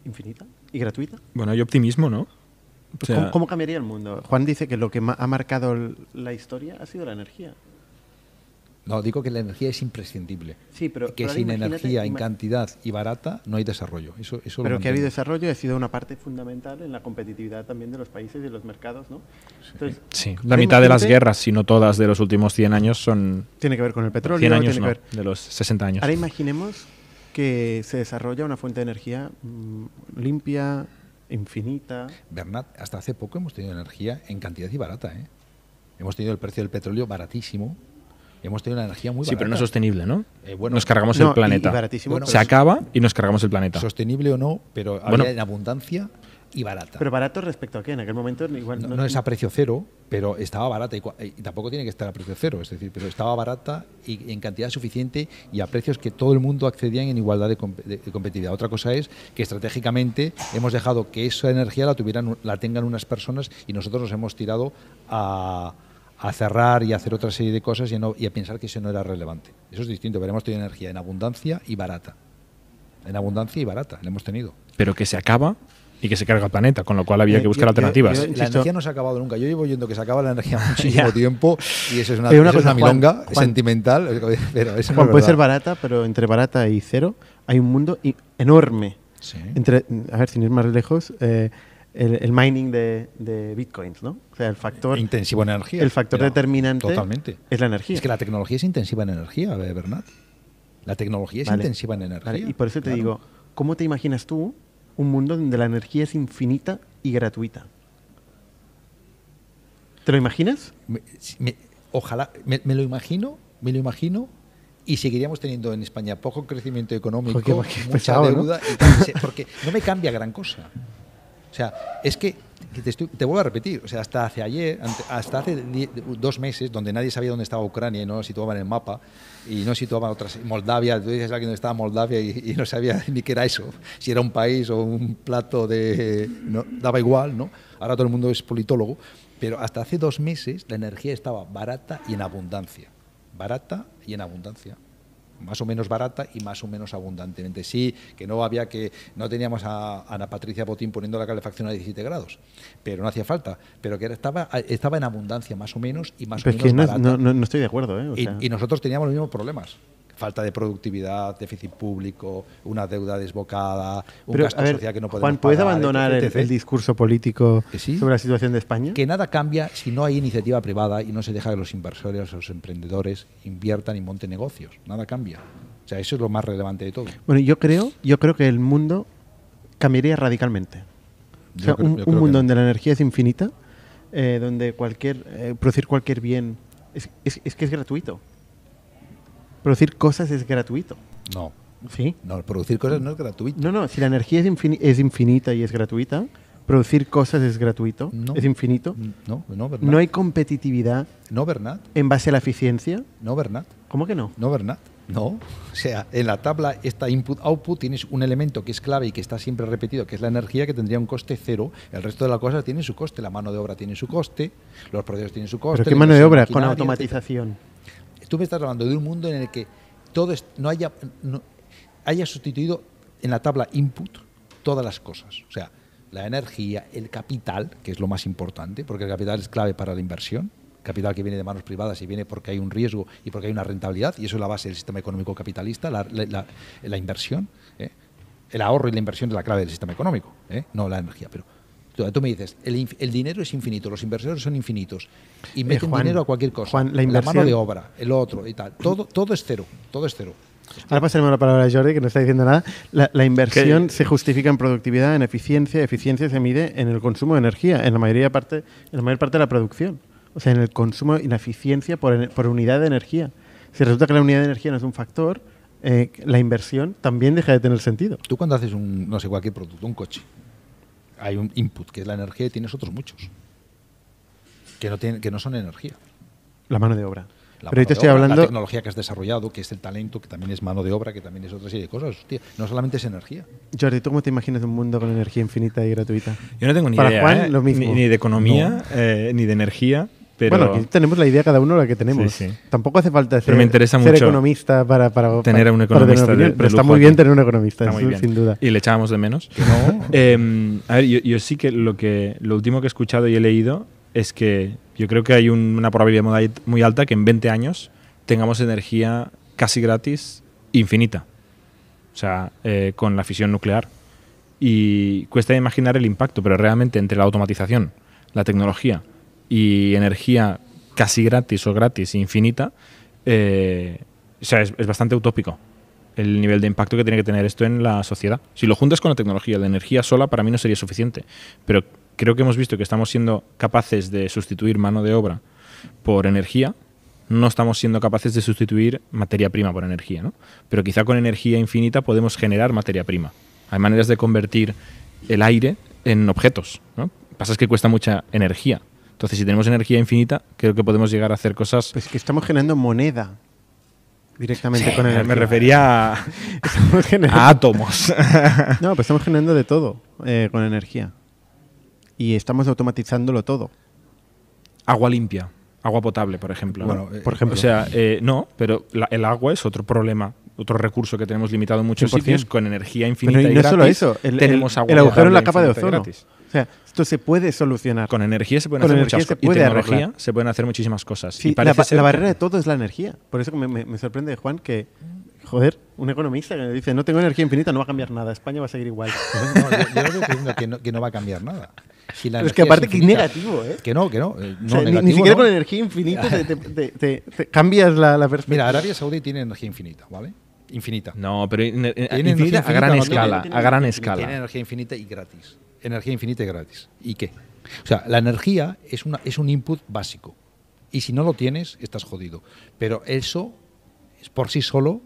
infinita y gratuita? Bueno, hay optimismo, ¿no? O sea, ¿Cómo, cómo cambiaría el mundo? Juan dice que lo que ma- ha marcado la historia ha sido la energía. No, digo que la energía es imprescindible. Sí, pero- que pero sin energía en cantidad y barata no hay desarrollo. Eso, eso lo Pero que ha habido desarrollo y ha sido una parte fundamental en la competitividad también de los países y de los mercados, ¿no? Entonces, sí, la mitad de las guerras, si no todas, de los últimos 100 años son Tiene que ver con el petróleo. 100 años, tiene no, que ver- de los 60 años. Ahora imaginemos que se desarrolla una fuente de energía mm, limpia, infinita. Bernat, hasta hace poco hemos tenido energía en cantidad y barata. ¿eh? Hemos tenido el precio del petróleo baratísimo. Hemos tenido una energía muy Sí, barata. pero no es sostenible, ¿no? Eh, bueno, nos cargamos No, el planeta. y baratísimo, Bueno, Se acaba y nos cargamos el planeta. Sostenible o no, pero Bueno. había en abundancia y barata. Pero barato respecto a qué? En aquel momento igual no, no es a precio cero, pero estaba barata y, tampoco tiene que estar a precio cero, es decir, pero estaba barata y en cantidad suficiente y a precios que todo el mundo accedía en igualdad de, comp- de- de competitividad. Otra cosa es que estratégicamente hemos dejado que esa energía la tuvieran, la tengan unas personas y nosotros nos hemos tirado a, a cerrar y a hacer otra serie de cosas y a, no- y a pensar que eso no era relevante. Eso es distinto, pero hemos tenido energía en abundancia y barata. En abundancia y barata, la hemos tenido. Pero que se acaba y que se carga el planeta, con lo cual había que buscar yo- alternativas. yo- La Insisto- energía no se ha acabado nunca. Yo llevo oyendo que se acaba la energía [laughs] muchísimo tiempo y eso es una, Pero una eso es cosa, una milonga Juan. sentimental. Pero eso no Juan, es puede ser verdad. barata, pero entre barata y cero hay un mundo enorme. Sí. Entre, a ver, sin ir más lejos, eh, el, el mining de, de bitcoins, ¿no? O sea, el factor, Intensivo en energía. el factor determinante Totalmente. es la energía. Es que la tecnología es intensiva en energía, eh, Bernat. La tecnología es Vale. intensiva en energía. Vale, y por eso te claro. digo, ¿cómo te imaginas tú un mundo donde la energía es infinita y gratuita? ¿Te lo imaginas? Me- me- ojalá, me, me lo imagino, me lo imagino. Y seguiríamos teniendo en España poco crecimiento económico, mucha pesado, ¿no? deuda, y porque no me cambia gran cosa. Sea, es que te, estoy- te vuelvo a repetir, o sea, hasta hace ayer, hasta hace dos meses, donde nadie sabía dónde estaba Ucrania y no lo situaban en el mapa, y no situaban otras, Moldavia, tú dices a alguien dónde estaba Moldavia y, y no sabía [laughs] ni qué era eso, si era un país o un plato de... No, daba igual, ¿no? Ahora todo el mundo es politólogo, pero hasta hace dos meses la energía estaba barata y en abundancia. Barata y en abundancia más o menos barata y más o menos abundantemente. Sí, que no había que, no teníamos a Ana Patricia Botín poniendo la calefacción a 17 grados, pero no hacía falta, pero que era- estaba, estaba en abundancia más o menos y más Pero o es menos que no, es- barata. no, no- no estoy de acuerdo, ¿eh? O Y- sea, y, nosotros teníamos los mismos problemas. Falta de productividad, déficit público, una deuda desbocada, un pero, gasto ver, social que no podemos Juan, ¿puedes pagar, abandonar el, etc. el discurso político sí. sobre la situación de España? Que nada cambia si no hay iniciativa privada y no se deja que los inversores, los emprendedores inviertan y monten negocios. Nada cambia. O sea, eso es lo más relevante de todo. Bueno, yo creo, yo creo que el mundo cambiaría radicalmente. O sea, Yo creo- un, mundo no. donde la energía es infinita, eh, donde cualquier eh, producir cualquier bien es, es- es que es gratuito. Producir cosas es gratuito. No. Sí. No, producir cosas no es gratuito. No, no, si la energía es, infini- es infinita y es gratuita, producir cosas es gratuito, No. es infinito. No, no, Bernat. No hay competitividad No, Bernat. en base a la eficiencia. No, Bernat. ¿Cómo que no? No, Bernat. No. O sea, en la tabla esta input-output tienes un elemento que es clave y que está siempre repetido, que es la energía, que tendría un coste cero. El resto de las cosas tienen su coste. La mano de obra tiene su coste, los procesos tienen su coste. Pero qué mano de obra con automatización. etcétera. Tú me estás hablando de un mundo en el que todo es- no haya, haya sustituido en la tabla input todas las cosas. O sea, la energía, el capital, que es lo más importante, porque el capital es clave para la inversión. Capital que viene de manos privadas y viene porque hay un riesgo y porque hay una rentabilidad, y eso es la base del sistema económico capitalista, la inversión. ¿eh? El ahorro y la inversión es la clave del sistema económico, ¿eh? no la energía. Pero tú, tú me dices, el, dinero es infinito, los inversores son infinitos y meten Eh, Juan, dinero a cualquier cosa. Juan, la mano inversión- de obra, el otro y tal. Todo, todo es cero, todo es cero. Ahora pasaremos la palabra a Jordi, que no está diciendo nada. La, la inversión se justifica en productividad, en eficiencia. Eficiencia se mide en el consumo de energía, en la mayoría parte, en la mayor parte de la producción. O sea, en el consumo y la eficiencia por, en- por unidad de energía. Si resulta que la unidad de energía no es un factor, eh, la inversión también deja de tener sentido. Tú cuando haces un, no sé, cualquier producto, un coche, hay un input que es la energía y tienes otros muchos que no, tienen, que no son energía. La mano de obra. La Pero de estoy obra, La hablando. tecnología que has desarrollado, que es el talento, que también es mano de obra, que también es otra serie de cosas. Hostia, no solamente es energía. Jordi, ¿tú cómo te imaginas un mundo con energía infinita y gratuita? Yo no tengo ni Para idea, Juan, ¿eh? lo mismo. Ni, ni de economía, eh, ni de energía, pero Bueno, aquí tenemos la idea cada uno la que tenemos. Sí, sí. Tampoco hace falta ser, ser economista para, para tener a un para economista opinión, de- pero está muy bien tener un economista, sin duda. Y le echábamos de menos. no. [laughs] Eh, a ver, yo, yo sí que lo que lo último que he escuchado y he leído es que yo creo que hay un- una probabilidad muy alta que en 20 años tengamos energía casi gratis infinita. O sea, eh, con la fisión nuclear. Y cuesta imaginar el impacto, pero realmente entre la automatización, la tecnología y energía casi gratis o gratis infinita, eh, o sea, es, bastante utópico el nivel de impacto que tiene que tener esto en la sociedad. Si lo juntas con la tecnología, la energía sola para mí no sería suficiente, pero creo que hemos visto que estamos siendo capaces de sustituir mano de obra por energía, no estamos siendo capaces de sustituir materia prima por energía, ¿no? Pero quizá con energía infinita podemos generar materia prima. Hay maneras de convertir el aire en objetos, ¿no? Pasa es que cuesta mucha energía. Entonces, si tenemos energía infinita, creo que podemos llegar a hacer cosas. Pues que estamos generando moneda directamente con energía. me refería a, [laughs] Estamos generando- a átomos. [laughs] No, pues estamos generando de todo eh, con energía. Y estamos automatizándolo todo. agua limpia, agua potable, por ejemplo. ¿no? Bueno, eh, Por ejemplo. O sea, eh, no, pero la- el agua es otro problema, otro recurso que tenemos limitado en muchos 100%. sitios con energía infinita Pero y y no gratis. solo eso, el, tenemos el- agua el agujero en la capa de ozono. gratis. O sea, esto se puede solucionar. Con energía se pueden Con hacer muchas cosas. Y tecnología arreglar. se pueden hacer muchísimas cosas. Sí, y la, ba- la que- barrera de todo es la energía. Por eso que me, me- me sorprende, Juan, que, joder, un economista que me dice, no tengo energía infinita, no va a cambiar nada, España va a seguir igual. [laughs] No, yo, yo estoy diciendo que no, que no va a cambiar nada. Si la Pero es que aparte que infinita- negativo, ¿eh? Que no, que no. eh, O no sea, ni- siquiera no. con energía infinita te, te- te- te- te cambias la, la perspectiva. Mira, Arabia Saudí tiene energía infinita, ¿vale? Infinita. No, pero in- eh, infinita energía a gran escala. Tiene- A gran tiene- escala. Tiene energía infinita y gratis. Energía infinita y gratis. ¿Y qué? O sea, la energía es, una, es un input básico. Y si no lo tienes, estás jodido. Pero eso, es por sí solo,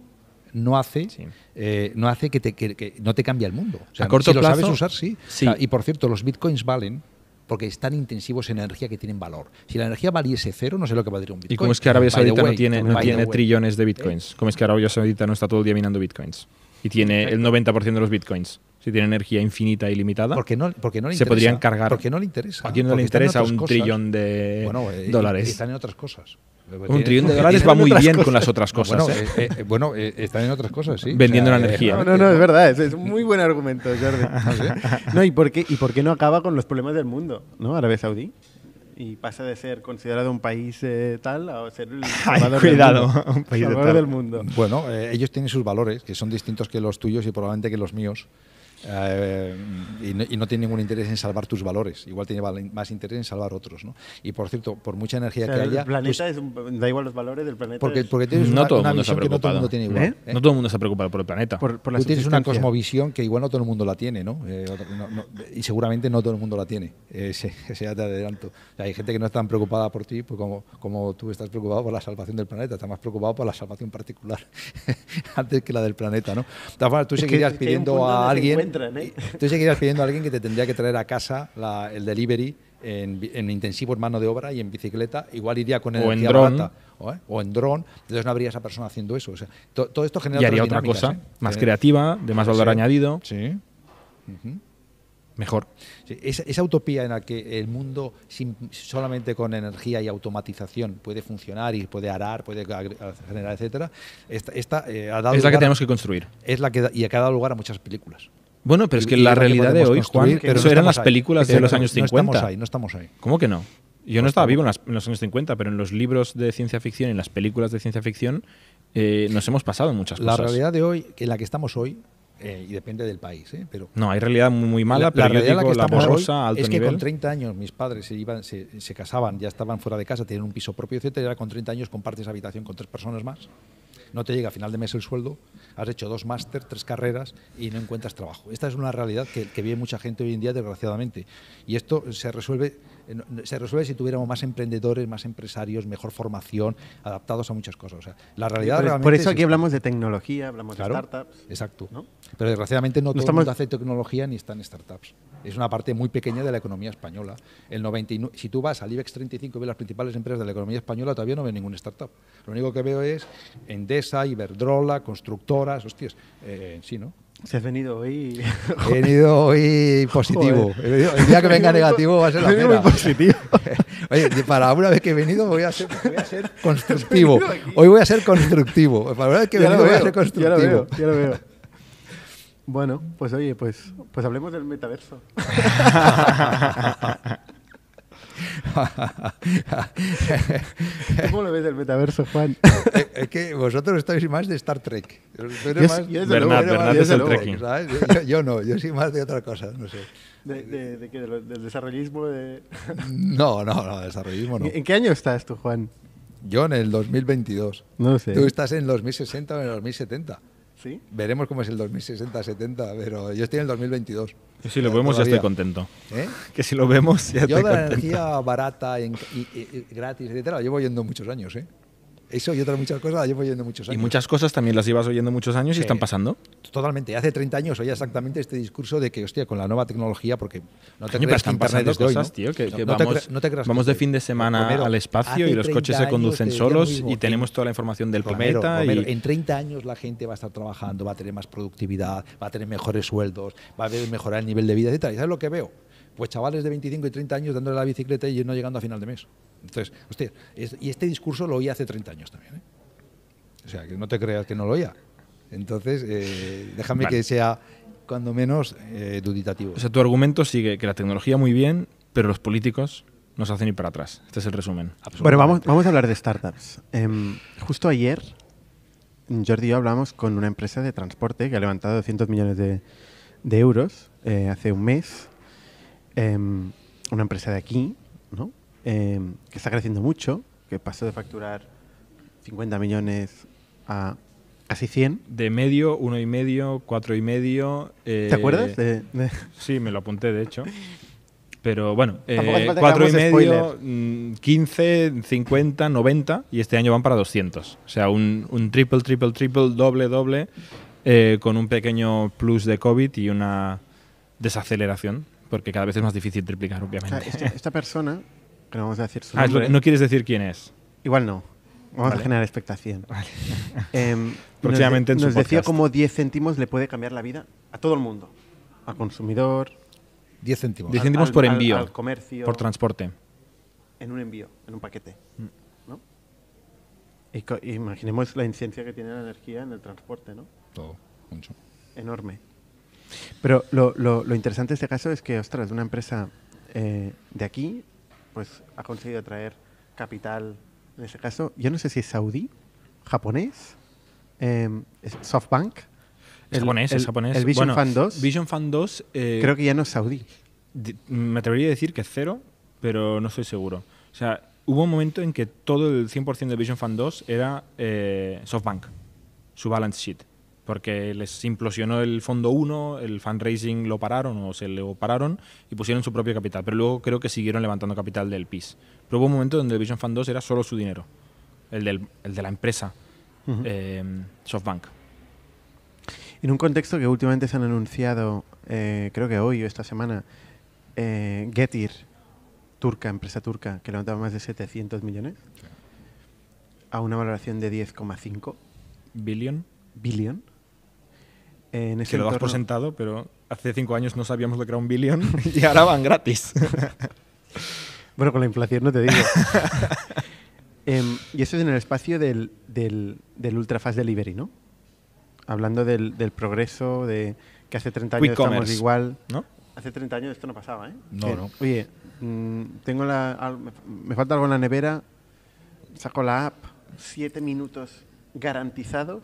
no hace, Sí. eh, no hace que, te, que, que no te cambie el mundo. O sea, A corto si lo plazo, sabes usar, sí. sí. O sea, y por cierto, los bitcoins valen porque están intensivos en energía que tienen valor. Si la energía valiese cero, no sé lo que valdría un Bitcoin. ¿Y cómo es que Arabia Saudita no tiene, no tiene trillones de bitcoins? ¿Cómo es que Arabia Saudita no está todo el día minando bitcoins? Y tiene el 90% de los bitcoins. Si tiene energía infinita y limitada. Porque no, porque no le Se interesa. podrían cargar. Porque no le interesa. ¿A quién no le interesa un cosas. trillón de Bueno, eh, dólares? Están en otras cosas. Un trillón de [laughs] dólares va muy bien con las otras cosas. Bueno, ¿eh? eh, eh, bueno, eh, están en otras cosas, sí. Vendiendo O sea, la eh, energía. No, no, no, es verdad, es, es un muy buen argumento, Jordi. [laughs] Ah, no, ¿y por, qué, ¿y por qué no acaba con los problemas del mundo, ¿no? Arabia Saudí. Y pasa de ser considerado un país eh, tal a ser el [laughs] salvador cuidado, del mundo. un país de tal. del mundo. Bueno, eh, ellos tienen sus valores, que son distintos que los tuyos y probablemente que los míos. Eh, y, no, y no tiene ningún interés en salvar tus valores. Igual tiene más interés en salvar otros. ¿no? Y por cierto, por mucha energía O sea, que el haya. planeta pues, es un- da igual los valores del planeta. porque, porque tienes No una, todo el mundo está visión que no todo el preocupado. mundo tiene igual. ¿Eh? ¿eh? No todo el mundo está preocupado por el planeta. por, por la Tú tienes una cosmovisión que igual no todo el mundo la tiene, ¿no? Eh, otra- no- no- y seguramente no todo el mundo la tiene. Eh, ese, [laughs] ese ya te adelanto. O sea, hay gente que no es tan preocupada por ti pues como, como tú estás preocupado por la salvación del planeta. Estás más preocupado por la salvación particular [laughs] antes que la del planeta, ¿no? De todas formas, tú Es seguirías pidiendo a alguien. Encuentran, ¿eh? Tú seguirías pidiendo a alguien que te tendría que traer a casa la- el delivery. En, en intensivo en mano de obra y en bicicleta, igual iría con O en energía dron. barata, o, ¿eh? o en dron, entonces no habría esa persona haciendo eso. O sea, to- todo esto genera y haría otra cosa ¿eh? más creativa, de más valor Sí. añadido, Sí. Ujú. mejor. Sí, esa, esa utopía en la que el mundo sin- solamente con energía y automatización puede funcionar y puede arar, puede generar, etcétera, esta, esta, eh, ha dado Es la que lugar- tenemos que construir. es la que da- y que ha dado lugar a muchas películas. Bueno, pero es que y la que realidad de hoy, Juan, pero eso no eran las ahí. películas de Pero los no- años no 50. estamos ahí, no estamos ahí. ¿Cómo que no? Yo no estaba vivo en, las- en los años 50, pero en los libros de ciencia ficción y en las películas de ciencia ficción eh, nos hemos pasado muchas La cosas. realidad de hoy, en la que estamos hoy, eh, y depende del país, ¿eh? pero No, hay realidad muy, muy mala, la, pero la yo realidad en la digo que la estamos borrosa, hoy alto es que nivel. con 30 años mis padres se, iban, se, se casaban, ya estaban fuera de casa, tenían un piso propio, etcétera, y ahora con 30 años compartes habitación con tres personas más. No te llega a final de mes el sueldo, has hecho dos máster, tres carreras y no encuentras trabajo. Esta es una realidad que, que vive mucha gente hoy en día, desgraciadamente. Y esto se resuelve, se resuelve si tuviéramos más emprendedores, más empresarios, mejor formación, adaptados a muchas cosas. O sea, la realidad por, realmente por es eso aquí hablamos de tecnología, hablamos Claro, de startups. Exacto. ¿no? Pero desgraciadamente no, todo estamos- el mundo hace tecnología ni está en startups. Es una parte muy pequeña de la economía española. El 99, si tú vas al IBEX 35 y ves las principales empresas de la economía española, todavía no ves ningún startup. Lo único que veo es Endesa, Iberdrola, constructoras, hostias, eh, sí, ¿no? Si has venido hoy. [laughs] He venido hoy positivo. El día que venga [laughs] negativo va a ser la pena. muy positivo. [laughs] Oye, para una vez que he venido voy a ser, voy a ser constructivo. Hoy voy a ser constructivo. Para una vez que he Ya venido voy a ser ya constructivo. lo veo, ya lo veo. Bueno, pues oye, pues, pues hablemos del metaverso. [laughs] ¿Cómo lo ves el metaverso, Juan? Eh, es que vosotros estáis más de Star Trek. Yo más- yo Bernat, luego, Bernat yo es no, yo soy más de otra cosa, no sé. De, de- de qué? ¿De lo- del desarrollismo de... [laughs] No, no, no, desarrollismo no. ¿En qué año estás tú, Juan? Yo en el 2022. No sé. Tú estás en el 2060 o en el 2070. ¿Sí? Veremos cómo es el 2060-70, pero yo estoy en el 2022. Que si lo vemos ya estoy contento. ¿Eh? [laughs] Que si lo vemos ya Yo estoy de la contento. energía barata y, y- y gratis, etcétera, llevo oyendo muchos años, ¿eh? Eso y otras muchas cosas las llevo oyendo muchos Y años. muchas cosas también las llevas oyendo muchos años Sí. y están pasando. Totalmente. Hace 30 años oía exactamente este discurso de que, hostia, con la nueva tecnología, porque no te creas que Internet es hoy, cosas, ¿no? tío, que, No- que no te vamos, te creas vamos de fin de semana Romero, al espacio y los coches 30 se conducen solos mismo. y tenemos En- toda la información del Romero, planeta. Romero, y... en 30 años la gente va a estar trabajando, va a tener más productividad, va a tener mejores sueldos, va a mejorar el nivel de vida, etc. ¿Y sabes lo que veo? Pues chavales de 25 y 30 años dándole la bicicleta y no llegando a final de mes. Entonces, hostia, es- y este discurso lo oí hace 30 años también. ¿eh? O sea, que no te creas que no lo oía. Entonces, eh, déjame Vale. que sea, cuando menos, eh, duditativo. O sea, tu argumento sigue que la tecnología muy bien, pero los políticos no se hacen ir para atrás. Este es el resumen. Bueno, vamos, vamos a hablar de startups. Em, justo ayer, Jordi y yo hablamos con una empresa de transporte que ha levantado 200 millones de, de euros eh, hace un mes. Em, una empresa de aquí, Em, que está creciendo mucho, que pasó de facturar 50 millones a casi 100. De medio, uno y medio, cuatro y medio. eh, ¿Te acuerdas? De- de- Sí, me lo apunté, de hecho. Pero bueno, eh, cuatro y medio, mm, 15, 50, 90 y este año van para 200. O sea, un, un triple, triple, triple, doble, doble, eh, con un pequeño plus de COVID y una desaceleración porque cada vez es más difícil triplicar, O sea, obviamente. esta, esta persona, que no vamos a decir su Ah, nombre, no quieres decir quién es. igual no. Vamos Vale. a generar expectación. [laughs] Em, Próximamente en nos, su nos decía cómo 10 céntimos le puede cambiar la vida a todo el mundo. Al consumidor, 10 céntimos. Diez al- céntimos al- por al- envío. al comercio, Por transporte. en un envío, en un paquete. Mm. ¿no? Y imaginemos la incidencia que tiene la energía en el transporte, ¿no? Todo, mucho. enorme. Pero lo, lo- lo interesante de este caso es que, ostras, una empresa eh, de aquí, pues ha conseguido atraer capital, en este caso, yo no sé si es saudí, japonés, em, es SoftBank. Es el- japonés, el- es japonés. El Vision Bueno, Fund 2, Vision Fund 2, eh, creo que ya no es saudí. me atrevería a decir que cero, pero no estoy seguro. O sea, hubo un momento en que todo el 100% de Vision Fund 2 era eh, SoftBank, su balance sheet. Porque les implosionó el fondo 1, el fundraising lo pararon o se lo pararon y pusieron su propio capital. Pero luego creo que siguieron levantando capital del PIS. Pero hubo un momento donde el Vision Fund 2 era solo su dinero, el, del- el de la empresa Ujú. eh, SoftBank. En un contexto que últimamente se han anunciado, eh, creo que hoy o esta semana, eh, Getir, turca, empresa turca, que levantaba más de 700 millones, a una valoración de 10,5 Billion. billion. En ese que lo das por sentado, pero hace cinco años no sabíamos lo que era un billón [laughs] y ahora van gratis. [laughs] Bueno, con la inflación no te digo. [laughs] Em, y eso es en el espacio del, del, del Ultra Fast Delivery, ¿no? Hablando del, del progreso, de que hace 30 años estamos igual. ¿No? Hace 30 años esto no pasaba, ¿eh? No, Que, no. Oye, mm, tengo la, al- me, falta algo en la nevera, saco la app, 7 minutos garantizados,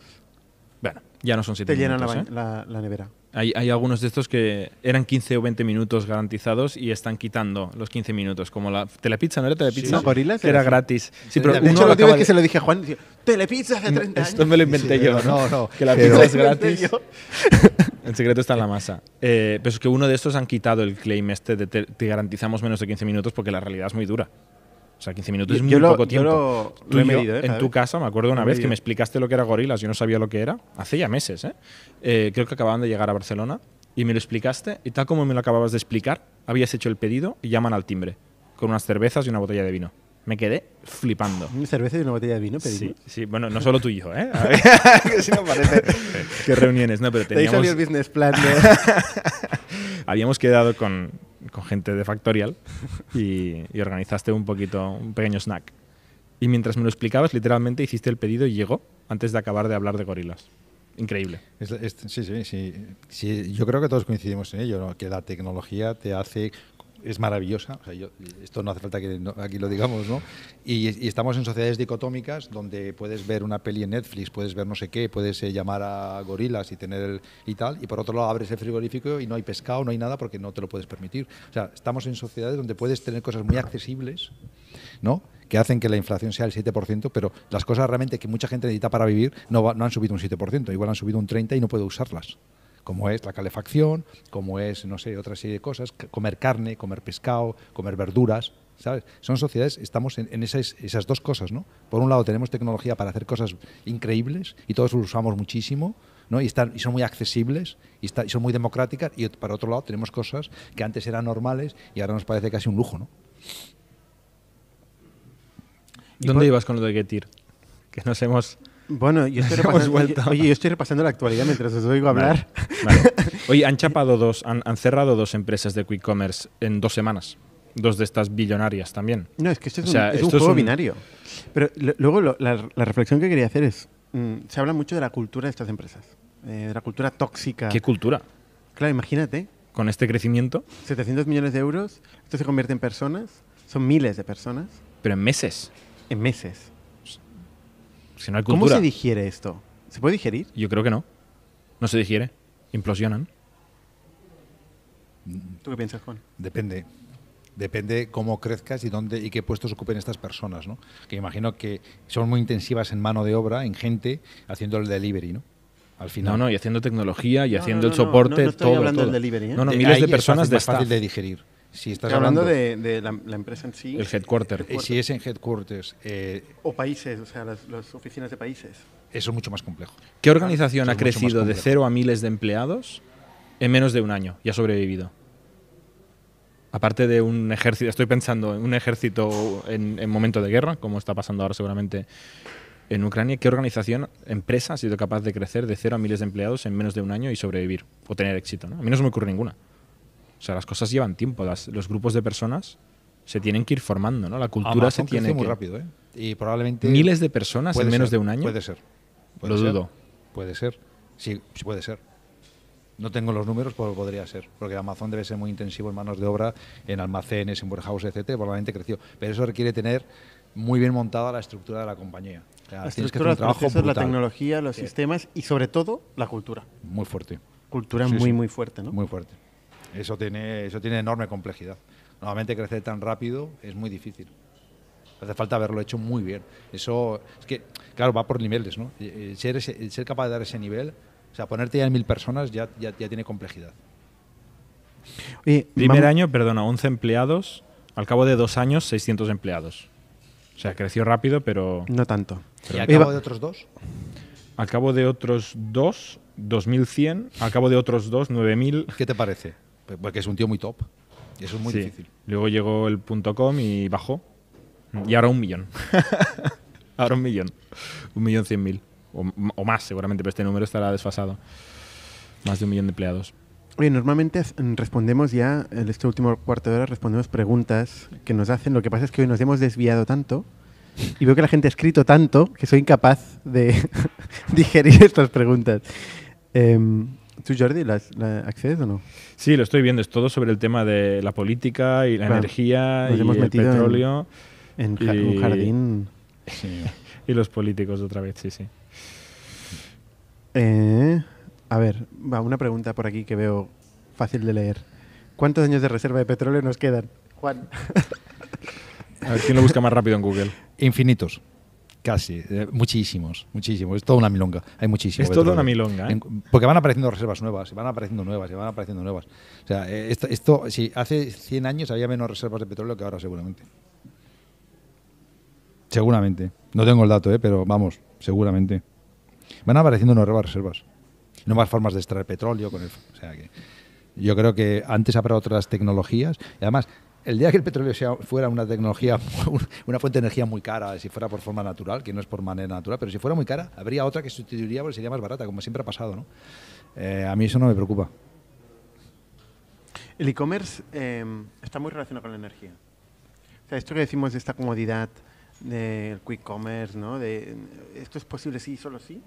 Bueno, ya no son siete te llenan la, minutos. ba- ¿eh? la- la nevera. Hay, hay algunos de estos que eran 15 o 20 minutos garantizados y están quitando los 15 minutos. Como la Telepizza, ¿no era Telepizza? No, Gorilas Que era así. gratis. Sí, Sí, pero de De hecho, uno la última acaba vez que de- se lo dije a Juan, decía, Telepizza hace 30 años. Esto me lo inventé Sí, yo. no, no. Que la Pero- pizza es [laughs] lo gratis. [laughs] El secreto está en la masa. Eh, pero es que uno de estos han quitado el claim este de te, te garantizamos menos de 15 minutos porque la realidad es muy dura. O sea, 15 minutos Yo- es muy yo lo- poco yo tiempo. lo- Tú lo he y yo, medido, ¿eh? en tu casa, me acuerdo una Lo vez que medido. me explicaste lo que era gorilas, yo no sabía lo que era, hace ya meses, ¿eh? Eh, creo que acababan de llegar a Barcelona y me lo explicaste y tal como me lo acababas de explicar, habías hecho el pedido y llaman al timbre con unas cervezas y una botella de vino. Me quedé flipando. Una cerveza y una botella de vino Sí, pedimos. sí, bueno, no solo tú y yo, ¿eh? A [laughs] ver, que si no parece. [laughs] Qué reuniones, no, pero teníamos, el business plan de... [laughs] habíamos quedado con, con gente de Factorial y, organizaste un poquito, un pequeño snack. Y mientras me lo explicabas, literalmente hiciste el pedido y llegó antes de acabar de hablar de gorilas. Increíble. Sí, sí, sí. Yo creo que todos coincidimos en ello, que la tecnología te hace es maravillosa. O sea, yo- esto no hace falta que aquí lo digamos, ¿no? Y, estamos en sociedades dicotómicas donde puedes ver una peli en Netflix, puedes ver no sé qué, puedes eh, llamar a gorilas y tener el- y tal, y por otro lado abres el frigorífico y no hay pescado, no hay nada porque no te lo puedes permitir. O sea, estamos en sociedades donde puedes tener cosas muy accesibles, ¿no? que hacen que la inflación sea el 7%, pero las cosas realmente que mucha gente necesita para vivir no, no han subido un 7%, igual han subido un 30% y no puede usarlas. Como es la calefacción, como es, no sé, otra serie de cosas, comer carne, comer pescado, comer verduras, ¿sabes? Son sociedades, estamos en, esas, dos cosas, ¿no? Por un lado tenemos tecnología para hacer cosas increíbles y todos lo usamos muchísimo, ¿no? Y, están, y son muy accesibles y, está- y son muy democráticas y para otro lado tenemos cosas que antes eran normales y ahora nos parece casi un lujo, ¿no? ¿Dónde ibas con lo de Getir? Que nos hemos... Bueno, yo estoy, [laughs] repasando, oye, yo estoy repasando la actualidad mientras os oigo hablar. Vale, vale. [laughs] Oye, han chapado dos, han, han cerrado dos empresas de quick commerce en dos semanas. Dos de estas billonarias también. No, es que esto es O sea, un, es un esto es juego un- binario. Pero lo- luego lo- la, la reflexión que quería hacer es, mm, se habla mucho de la cultura de estas empresas, eh, de la cultura tóxica. ¿Qué cultura? Claro, imagínate, Con este crecimiento, 700 millones de euros, esto se convierte en personas, son miles de personas, pero en meses. en meses. Si no hay ¿Cómo se digiere esto? ¿Se puede digerir? Yo creo que no. No se digiere. Implosionan. ¿Tú qué piensas, Juan? Depende. Depende cómo crezcas y dónde y qué puestos ocupen estas personas, ¿no? Que imagino que son muy intensivas en mano de obra, en gente, haciendo el delivery, ¿no? Al final. No, no, y haciendo tecnología y No, haciendo no, el soporte, no, no estoy todo. hablando todo. del delivery, ¿eh? No, no, De miles de es personas fácil- de más fácil staff. de digerir. Si estás Estoy hablando hablando, de, de la, la empresa en sí. El headquarter. eh, si es en headquarters, eh, O países, o sea, las, las oficinas de países. eso es mucho más complejo. ¿Qué organización Eso ha crecido de cero a miles de empleados en menos de un año y ha sobrevivido? aparte de un ejército, estoy pensando en un ejército en, en momento de guerra, como está pasando ahora seguramente en Ucrania, ¿qué organización, empresa ha sido capaz de crecer de cero a miles de empleados en menos de un año y sobrevivir o tener éxito? ¿no? A mí no se me ocurre ninguna. O sea, las cosas llevan tiempo, las- los grupos de personas se tienen que ir formando, ¿no? La cultura Amazon se tiene crece muy que... rápido, ¿eh? Y probablemente Miles de personas en menos ser, de un año. Puede ser. Puede Lo ser, dudo. Puede ser. Sí, sí puede ser. No tengo los números, pero podría ser. Porque Amazon debe ser muy intensivo en manos de obra, en almacenes, en warehouse, etcétera. Probablemente creció. Pero eso requiere tener muy bien montada la estructura de la compañía. O sea, La tienes que hacer estructura, un los trabajo procesos, la tecnología, los Sí. sistemas y sobre todo la cultura. muy fuerte. Cultura Sí, muy, sí. muy fuerte, ¿no? Muy fuerte. Eso tiene, eso tiene enorme complejidad. Normalmente crecer tan rápido es muy difícil. Hace falta haberlo hecho muy bien. Eso es que, claro, va por niveles, ¿no? Eh, eh, Ser, el ser capaz de dar ese nivel, o sea, ponerte ya en mil personas ya, ya, ya tiene complejidad. Oye, Primer vamos- año, perdona, 11 empleados. Al cabo de dos años, 600 empleados. O sea, creció rápido, pero No tanto. ¿Y al cabo de otros dos? al cabo de otros dos, 2100. Al cabo de otros dos, 9000. ¿Qué te parece? Porque es un tío muy top. Y eso es muy Sí. difícil. Luego llegó el punto .com y bajó. Y ahora un millón. [laughs] ahora un millón. Un millón cien mil. O, o más, seguramente, pero este número estará desfasado. Más de un millón de empleados. Oye, normalmente respondemos ya, en este último cuarto de hora, respondemos preguntas que nos hacen. Lo que pasa es que hoy nos hemos desviado tanto y veo que la gente ha escrito tanto que soy incapaz de [laughs] digerir estas preguntas. Em, ¿Tú, Jordi, las, la accedes o no? Sí, lo estoy viendo. Es todo sobre el tema de la política y la Claro. energía Nos y hemos el metido petróleo En ja- Y- un jardín. [laughs] y los políticos otra vez, sí, sí. Eh, a ver, va una pregunta por aquí que veo fácil de leer. ¿Cuántos años de reserva de petróleo nos quedan? Juan. [laughs] A ver quién lo busca más rápido en Google. Infinitos. Casi. eh, muchísimos. Muchísimos. Es toda una milonga. Hay muchísimo. Es toda una milonga, ¿eh? Porque van apareciendo reservas nuevas, van apareciendo nuevas, y van apareciendo nuevas. O sea, eh, esto, esto si hace 100 años había menos reservas de petróleo que ahora, seguramente. Seguramente. No tengo el dato, ¿eh? pero vamos, seguramente. Van apareciendo nuevas reservas. Nuevas formas de extraer petróleo. Con el, o sea que yo creo que antes habrá otras tecnologías. Y además, el día que el petróleo sea, fuera una tecnología, [laughs] una fuente de energía muy cara, si fuera por forma natural, que no es por manera natural, pero si fuera muy cara, habría otra que sustituiría porque sería más barata, como siempre ha pasado. ¿no? Eh, a mí eso no me preocupa. El e-commerce em, está muy relacionado con la energía. O sea, esto que decimos de esta comodidad del quick commerce, ¿no? De, esto es posible sí, solo sí.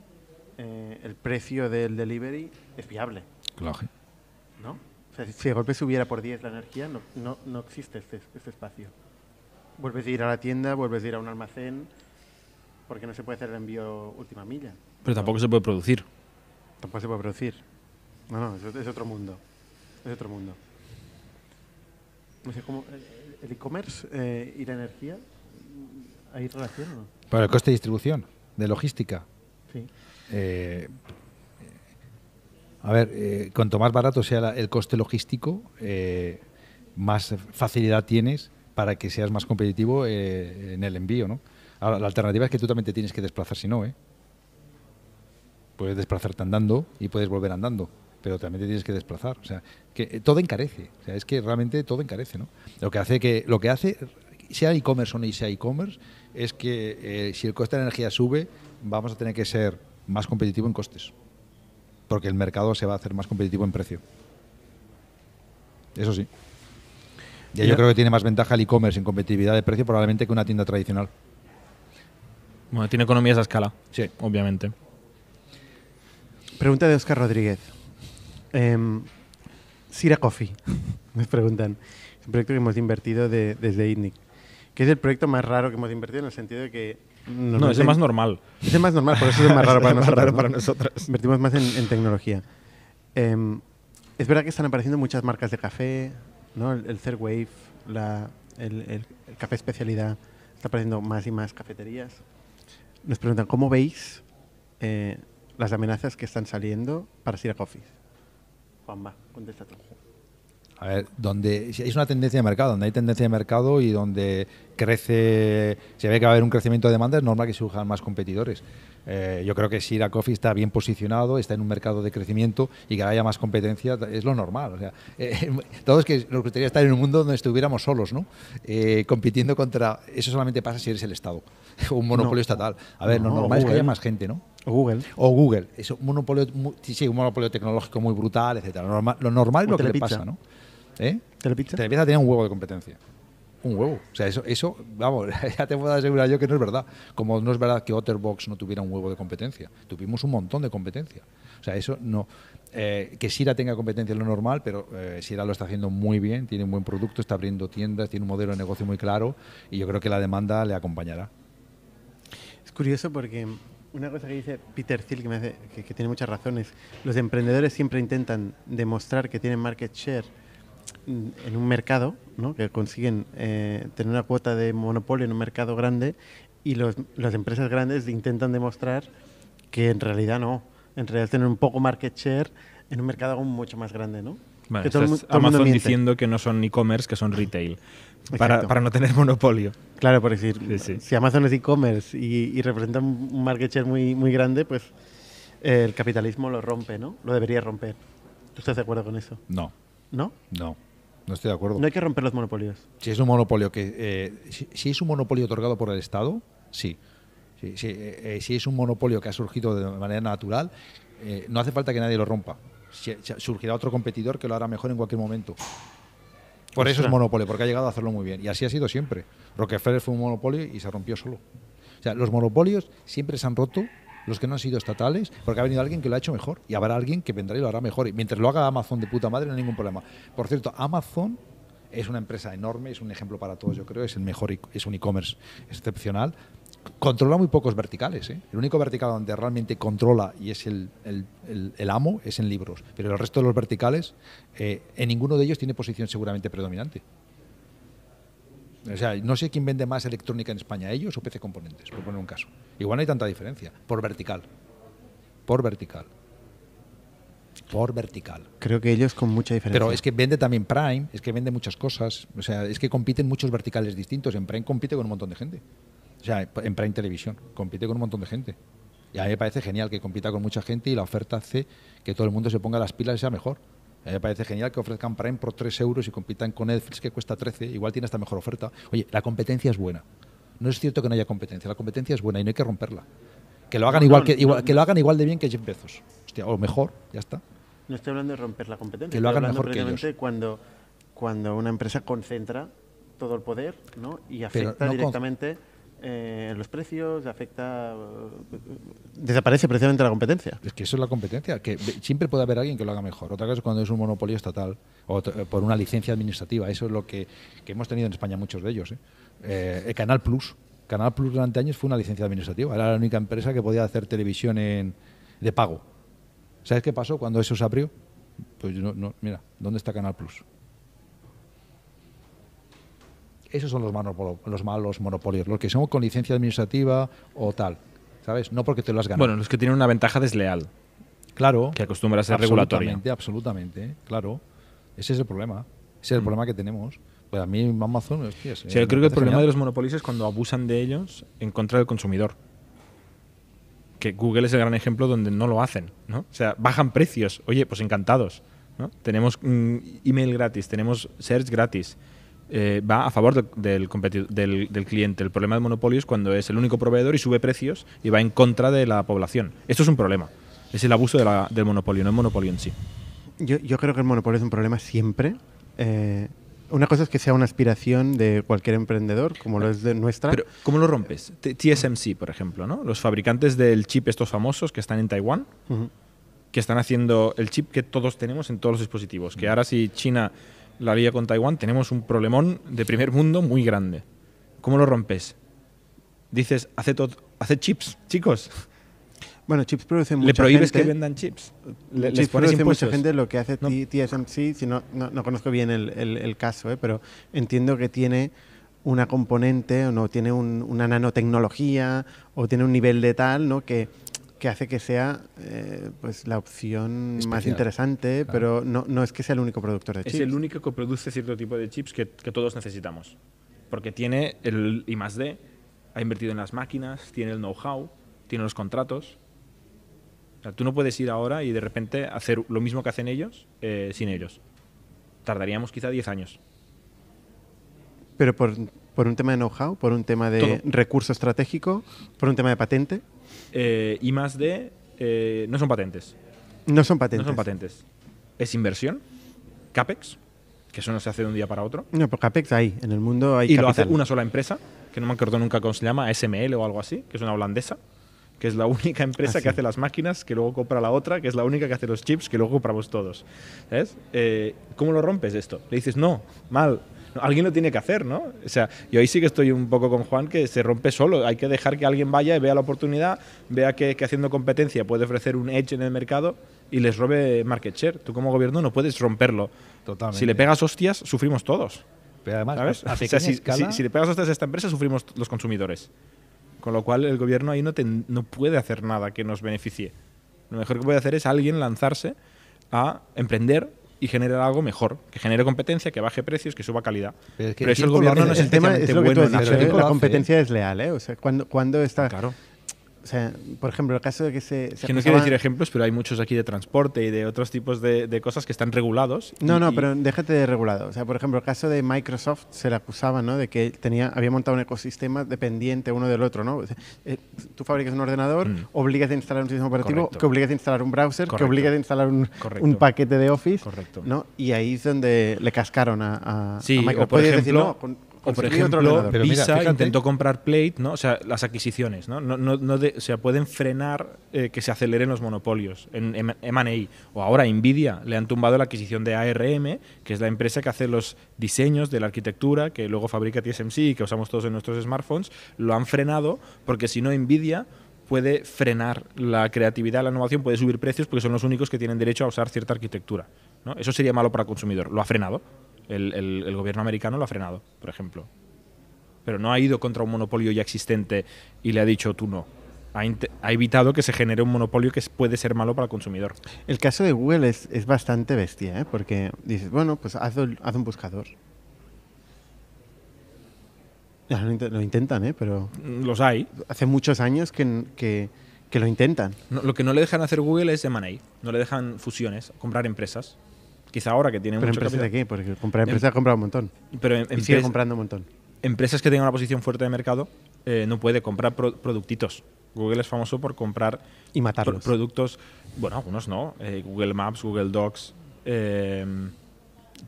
Eh, el precio del delivery es viable, Claro. O sea, si, si de golpe subiera por 10 la energía, no, no, no existe este, este espacio. Vuelves a ir a la tienda, vuelves a ir a un almacén, porque no se puede hacer el envío última milla. Pero tampoco se puede producir. Tampoco se puede producir. No, no, es, es otro mundo. Es otro mundo. No sé cómo. eh, ¿El e-commerce eh, y la energía? ¿Hay relación o no? Para el coste de distribución, de logística. Sí. Eh, a ver, eh, cuanto más barato sea la- el coste logístico, eh, más facilidad tienes para que seas más competitivo eh, en el envío, ¿no? Ahora, la alternativa es que tú también te tienes que desplazar si no, ¿eh? Puedes desplazarte andando y puedes volver andando, pero también te tienes que desplazar. O sea, que eh, todo encarece. O sea, es que realmente todo encarece, ¿no? Lo que hace que, lo que hace, sea e-commerce o no sea e-commerce, es que si el coste de la energía sube, vamos a tener que ser más competitivo en costes. Porque el mercado se va a hacer más competitivo en precio. Eso sí. Ya yo creo que tiene más ventaja el e-commerce en competitividad de precio probablemente que una tienda tradicional. Bueno, tiene economías a escala. Sí. Obviamente. Pregunta de Oscar Rodríguez. Em, Sira Coffee, [laughs] nos preguntan. Es un proyecto que hemos invertido de- desde ITNIC. Que es el proyecto más raro que hemos invertido en el sentido de que. No, es el más normal. Es el más normal, por eso es el más [laughs] raro para nosotros. raro ¿no? para nosotros. Invertimos más en, en tecnología. Em, es verdad que están apareciendo muchas marcas de café, ¿no? El, el Third Wave, la, el, el- el café especialidad. Está apareciendo más y más cafeterías. Nos preguntan, ¿cómo veis eh, las amenazas que están saliendo para Sira Coffee? Juanma, contesta tú. A ver, donde es una tendencia de mercado, donde hay tendencia de mercado y donde crece, se ve que va a haber un crecimiento de demanda, es normal que surjan más competidores. Eh, yo creo que Sira Coffee está bien posicionado, está en un mercado de crecimiento y que haya más competencia es lo normal. O sea, [laughs] eh, todos que nos gustaría estar en un mundo donde estuviéramos solos, ¿no? Eh, compitiendo contra. Eso solamente pasa si eres el Estado, [laughs] o un monopolio estatal. A ver, lo No, normal es que haya más gente, ¿no? O Google. O Google, un monopolio, sí, sí, un monopolio tecnológico muy brutal, etcétera. Lo normal, lo normal es lo que le pasa, ¿no? ¿Eh? Telepizza. Televisa tenía un huevo de competencia. Un huevo. O sea, eso, eso, vamos, [laughs] ya te puedo asegurar yo que no es verdad. Como no es verdad que Otterbox no tuviera un huevo de competencia. Tuvimos un montón de competencia. O sea, eso no. eh, que Sira tenga competencia es lo normal, pero eh, Sira lo está haciendo muy bien, tiene un buen producto, está abriendo tiendas, tiene un modelo de negocio muy claro y yo creo que la demanda le acompañará. Es curioso porque una cosa que dice Peter Thiel que, me hace- que, que tiene muchas razones, los emprendedores siempre intentan demostrar que tienen market share en un mercado, ¿no? que consiguen eh, tener una cuota de monopolio en un mercado grande y los, las empresas grandes intentan demostrar que en realidad no, en realidad tienen un poco market share en un mercado aún mucho más grande. ¿no? Bueno, Que todo todo Amazon diciendo que no son e-commerce, que son retail. Para, para no tener monopolio. Claro, por decir, Sí, sí. si Amazon es e-commerce y, y representa un un market share muy, muy grande, pues eh, el capitalismo lo rompe, ¿no? Lo debería romper. ¿Tú estás de acuerdo con eso? No, ¿No? no, no estoy de acuerdo. No hay que romper los monopolios. Si es un monopolio que eh, si, si es un monopolio otorgado por el Estado, sí. Sí, eh, eh, si es un monopolio que ha surgido de manera natural, eh, no hace falta que nadie lo rompa. Si- si- surgirá otro competidor que lo hará mejor en cualquier momento. Por eso es monopolio, porque ha llegado a hacerlo muy bien. Y así ha sido siempre. Rockefeller fue un monopolio y se rompió solo. O sea, los monopolios siempre se han roto, los que no han sido estatales, porque ha venido alguien que lo ha hecho mejor. Y habrá alguien que vendrá y lo hará mejor. Y mientras lo haga Amazon de puta madre, no hay ningún problema. Por cierto, Amazon es una empresa enorme, es un ejemplo para todos, yo creo. Es el mejor, e- es un e-commerce excepcional. Controla muy pocos verticales. ¿eh? El único vertical donde realmente controla y es el, el- el- amo es en libros. Pero el resto de los verticales, eh, en ninguno de ellos tiene posición seguramente predominante. O sea, no sé quién vende más electrónica en España, ellos o PC Componentes, por poner un caso. Igual no hay tanta diferencia. Por vertical. Por vertical. Por vertical. Creo que ellos con mucha diferencia. Pero es que vende también Prime, es que vende muchas cosas. O sea, es que compiten muchos verticales distintos. En Prime compite con un montón de gente. O sea, en Prime Televisión compite con un montón de gente. Y a mí me parece genial que compita con mucha gente y la oferta hace que todo el mundo se ponga las pilas y sea mejor. A mí me parece genial que ofrezcan Prime por 3 euros y compitan con Netflix que cuesta 13. Igual tiene esta mejor oferta. Oye, la competencia es buena. No es cierto que no haya competencia. La competencia es buena y no hay que romperla. Que lo hagan, No, igual, no, que, igual, no. que lo hagan igual de bien que Jeff Bezos. Hostia, o mejor, ya está. No estoy hablando de romper la competencia. Que lo hagan mejor que precisamente Cuando, cuando una empresa concentra todo el poder ¿no? y afecta con- directamente eh, los precios, afecta... eh, desaparece precisamente la competencia. Es que eso es la competencia, que siempre puede haber alguien que lo haga mejor. Otra cosa es cuando es un monopolio estatal o eh, por una licencia administrativa. Eso es lo que, que hemos tenido en España muchos de ellos. ¿eh? Eh, el Canal Plus. Canal Plus durante años fue una licencia administrativa. Era la única empresa que podía hacer televisión en, de pago. ¿Sabes qué pasó cuando eso se abrió? Pues no, no, mira, ¿dónde está Canal Plus? Esos son los, malos monopolios, los que son con licencia administrativa o tal. ¿Sabes? No porque te lo has ganado. Bueno, los que tienen una ventaja desleal, Claro. que acostumbra a ser regulatoria. Absolutamente, absolutamente, claro. Ese es el problema. Ese es el Mm. problema que tenemos. Pues a mí Amazon, hostias, sea, yo creo que el problema de los monopolios es cuando abusan de ellos en contra del consumidor. Que Google es el gran ejemplo donde no lo hacen, ¿no? O sea, bajan precios. Oye, pues encantados, ¿no? Tenemos mm, email gratis, tenemos search gratis. Eh, va a favor de- del, del, del cliente. El problema del monopolio es cuando es el único proveedor y sube precios y va en contra de la población. Esto es un problema. Es el abuso de la- del monopolio, no el monopolio en sí. Yo, yo creo que el monopolio es un problema siempre. Eh, una cosa es que sea una aspiración de cualquier emprendedor, como lo es de nuestra. Pero, ¿cómo lo rompes? T- TSMC, por ejemplo, ¿no? Los fabricantes del chip estos famosos que están en Taiwán, que están haciendo el chip que todos tenemos en todos los dispositivos. Que ahora si China la lía con Taiwán, tenemos un problemón de primer mundo muy grande. ¿Cómo lo rompes? Dices, haced, ot- haced chips, chicos. Bueno, Chips produce mucha Le prohíbes gente. que vendan chips. Le- Chips les pones produce mucha impuestos. gente lo que hace No. TSMC, si no, no, no conozco bien el, el- el caso, ¿eh? pero entiendo que tiene una componente o no tiene un- una nanotecnología o tiene un nivel de tal ¿no? que que hace que sea eh, pues la opción más Especial, interesante, claro. pero no, no es que sea el único productor de Es chips. el único que produce cierto tipo de chips que, que todos necesitamos. Porque tiene el I más D, ha invertido en las máquinas, tiene el know-how, tiene los contratos. O sea, tú no puedes ir ahora y de repente hacer lo mismo que hacen ellos eh, sin ellos. Tardaríamos quizá 10 años. Pero por, por un tema de know-how, por un tema de Todo. recurso estratégico, por un tema de patente, Eh, I más D eh, no son patentes. no son patentes. No son patentes. Es inversión, CAPEX, que eso no se hace de un día para otro. No, porque Apex hay, en el mundo hay y lo hace una sola empresa, que no me acuerdo nunca cómo se llama, SML o algo así, que es una holandesa, que es la única empresa Ah, que hace las máquinas, que luego compra la otra, que es la única que hace los chips, que luego compramos todos. ¿Sabes? Eh, ¿Cómo lo rompes esto? Le dices, no, mal. Alguien lo tiene que hacer, ¿no? O sea, yo ahí sí que estoy un poco con Juan, que se rompe solo. Hay que dejar que alguien vaya y vea la oportunidad, vea que, que haciendo competencia puede ofrecer un edge en el mercado y les robe market share. Tú como gobierno no puedes romperlo. Totalmente. Si le pegas hostias, sufrimos todos. Pero además, ¿Sabes? a O sea, si, escala, si- si le pegas hostias a esta empresa, sufrimos los consumidores. Con lo cual, el gobierno ahí no, ten- no puede hacer nada que nos beneficie. Lo mejor que puede hacer es alguien lanzarse a emprender y generar algo mejor, que genere competencia, que baje precios, que suba calidad. Pero es que Pero eso el gobierno no es el tema es lo que tú bueno. ¿eh? La competencia es leal, ¿eh? O sea, cuando, cuando está... Claro. O sea, por ejemplo, el caso de que se... se Que no quiero decir ejemplos, pero hay muchos aquí de transporte y de otros tipos de, de cosas que están regulados. No, y- no, y- pero déjate de regulado. O sea, por ejemplo, el caso de Microsoft se le acusaba, ¿no? De que tenía, había montado un ecosistema dependiente uno del otro, ¿no? O sea, eh, tú fabricas un ordenador, Mm. obligas a instalar un sistema operativo, Correcto. que obligas a instalar un browser, que Correcto. obligas a instalar un, un paquete de Office, Correcto. ¿no? Y ahí es donde le cascaron a, a, Sí, a o Microsoft. por Podías decir, ejemplo, no, con- o por otro ejemplo, mira, Visa intentó comprar Plate, ¿no? O sea, las adquisiciones, ¿no? no, no, no de- o sea, pueden frenar eh, que se aceleren los monopolios en en M&A. O ahora Nvidia le han tumbado la adquisición de ARM, que es la empresa que hace los diseños de la arquitectura que luego fabrica TSMC y que usamos todos en nuestros smartphones. Lo han frenado porque si no Nvidia puede frenar la creatividad, la innovación, puede subir precios porque son los únicos que tienen derecho a usar cierta arquitectura. ¿no? Eso sería malo para el consumidor. Lo ha frenado. El, el- el gobierno americano lo ha frenado, por ejemplo. Pero no ha ido contra un monopolio ya existente y le ha dicho tú no. Ha, ha evitado que se genere un monopolio que puede ser malo para el consumidor. El caso de Google es, es bastante bestia, ¿eh? Porque dices, bueno, pues haz, haz un buscador. Ya lo, lo intentan, ¿eh? Pero Mm, Los hay. hace muchos años que, que, que lo intentan. No, lo que no le dejan hacer Google es M&A. No le dejan fusiones, comprar empresas. Quizá ahora que tienen ¿Pero mucho empresas de qué? Porque comprar empresas ha comprado un montón. Pero em- Y sigue comprando un montón. empresas que tengan una posición fuerte de mercado eh, no puede comprar pro- productitos. Google es famoso por comprar Y pro- matarlos. productos, bueno, algunos no, eh, Google Maps, Google Docs, eh,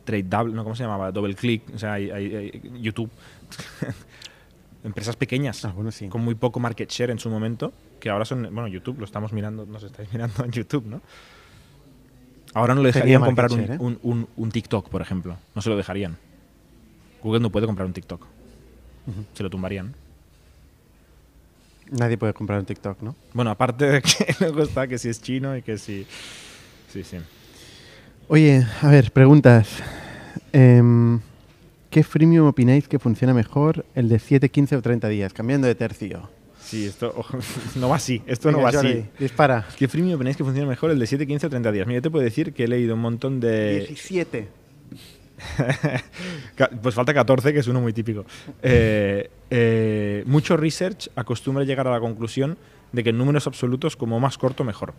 Trade Double, no, ¿cómo se llamaba? Double Click, o sea, hay- hay- hay- YouTube. [laughs] Empresas pequeñas, sí. con muy poco market share en su momento, que ahora son, bueno, YouTube, lo estamos mirando, nos estáis mirando en YouTube, ¿no? Ahora no le dejarían comprar un, share, ¿eh? un- un- un TikTok, por ejemplo. No se lo dejarían. Google no puede comprar un TikTok. Se lo tumbarían. Nadie puede comprar un TikTok, ¿no? Bueno, aparte de que [laughs] luego está que si es chino y que si... Sí, sí. Oye, a ver, preguntas. Em, ¿Qué freemium opináis que funciona mejor? ¿El de 7, 15 o 30 días? Cambiando de tercio. Sí, esto [laughs] no va así. Esto no va Jordi, así. Dispara. ¿Qué freemium opináis que funciona mejor? El de 7, 15 o 30 días. Mira, yo te puedo decir que he leído un montón de... 17. [laughs] Ca- Pues falta 14, que es uno muy típico. Eh, eh, mucho research acostumbra llegar a la conclusión de que en números absolutos, como más corto, mejor.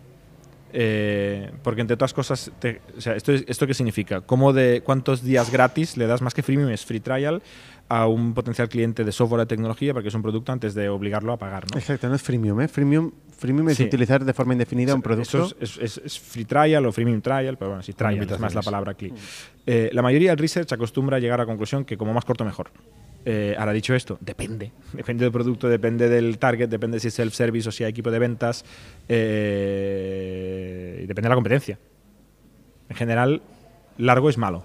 Eh, porque entre otras cosas, te- o sea, ¿esto, es- ¿esto qué significa? ¿Cómo de cuántos días gratis le das más que freemium es free trial a un potencial cliente de software de tecnología porque es un producto antes de obligarlo a pagar? ¿no? Exacto, no es freemium, ¿eh? Freemium, freemium es utilizar de forma indefinida un producto. Eso es, es- es- es free trial o freemium trial, pero bueno, sí, trial es más la palabra aquí. Eh, la mayoría del research acostumbra a llegar a la conclusión que como más corto mejor. Eh, ahora dicho esto, depende. [laughs] Depende del producto, depende del target, depende si es self-service o si hay equipo de ventas, eh, y depende de la competencia. En general, largo es malo,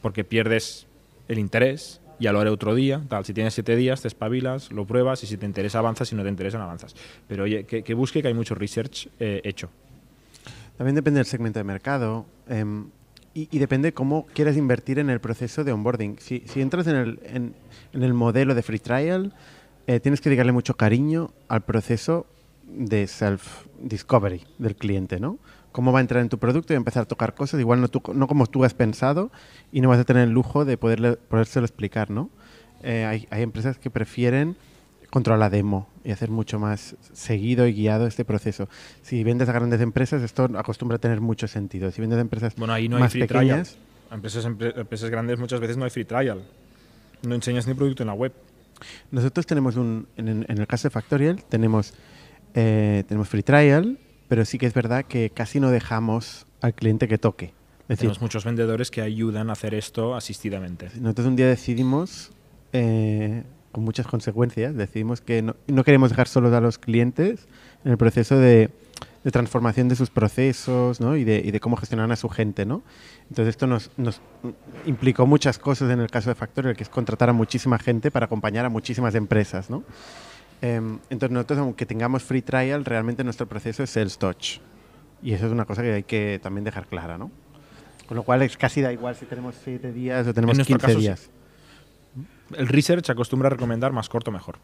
porque pierdes el interés, ya lo haré otro día, tal. Si tienes siete días, te espabilas, lo pruebas y si te interesa avanzas, si no te interesa no avanzas. Pero oye, que, que busque que hay mucho research eh, hecho. También depende del segmento de mercado em, y, depende cómo quieras invertir en el proceso de onboarding. Si, entras en el, en el modelo de free trial, eh, tienes que dedicarle mucho cariño al proceso de self-discovery del cliente, ¿no? Cómo va a entrar en tu producto y empezar a tocar cosas, igual no, tú, no como tú has pensado y no vas a tener el lujo de poderle, podérselo explicar, ¿no? Eh, hay, hay empresas que prefieren controlar la demo y hacer mucho más seguido y guiado este proceso. Si vendes a grandes empresas, esto acostumbra a tener mucho sentido. Si vendes a empresas Bueno, ahí no hay más free pequeñas, trial. A empresas, empre- empresas grandes muchas veces no hay free trial. No enseñas ni producto en la web. nosotros tenemos un, en, en- en el caso de Factorial, tenemos, eh, tenemos free trial, pero sí que es verdad que casi no dejamos al cliente que toque. Es decir, Tenemos muchos vendedores que ayudan a hacer esto asistidamente. nosotros un día decidimos, eh, con muchas consecuencias, decidimos que no, no queremos dejar solos a los clientes en el proceso de, de transformación de sus procesos ¿no? y, de, y de cómo gestionar a su gente. ¿no? Entonces esto nos, nos implicó muchas cosas en el caso de Factorial, que es contratar a muchísima gente para acompañar a muchísimas empresas. ¿no? Em, entonces nosotros, aunque tengamos free trial, realmente nuestro proceso es sales touch. Y eso es una cosa que hay que también dejar clara, ¿no? Con lo cual es casi da igual si tenemos 7 días o tenemos nuestro 15 caso, sí. días. El research acostumbra a recomendar más corto mejor.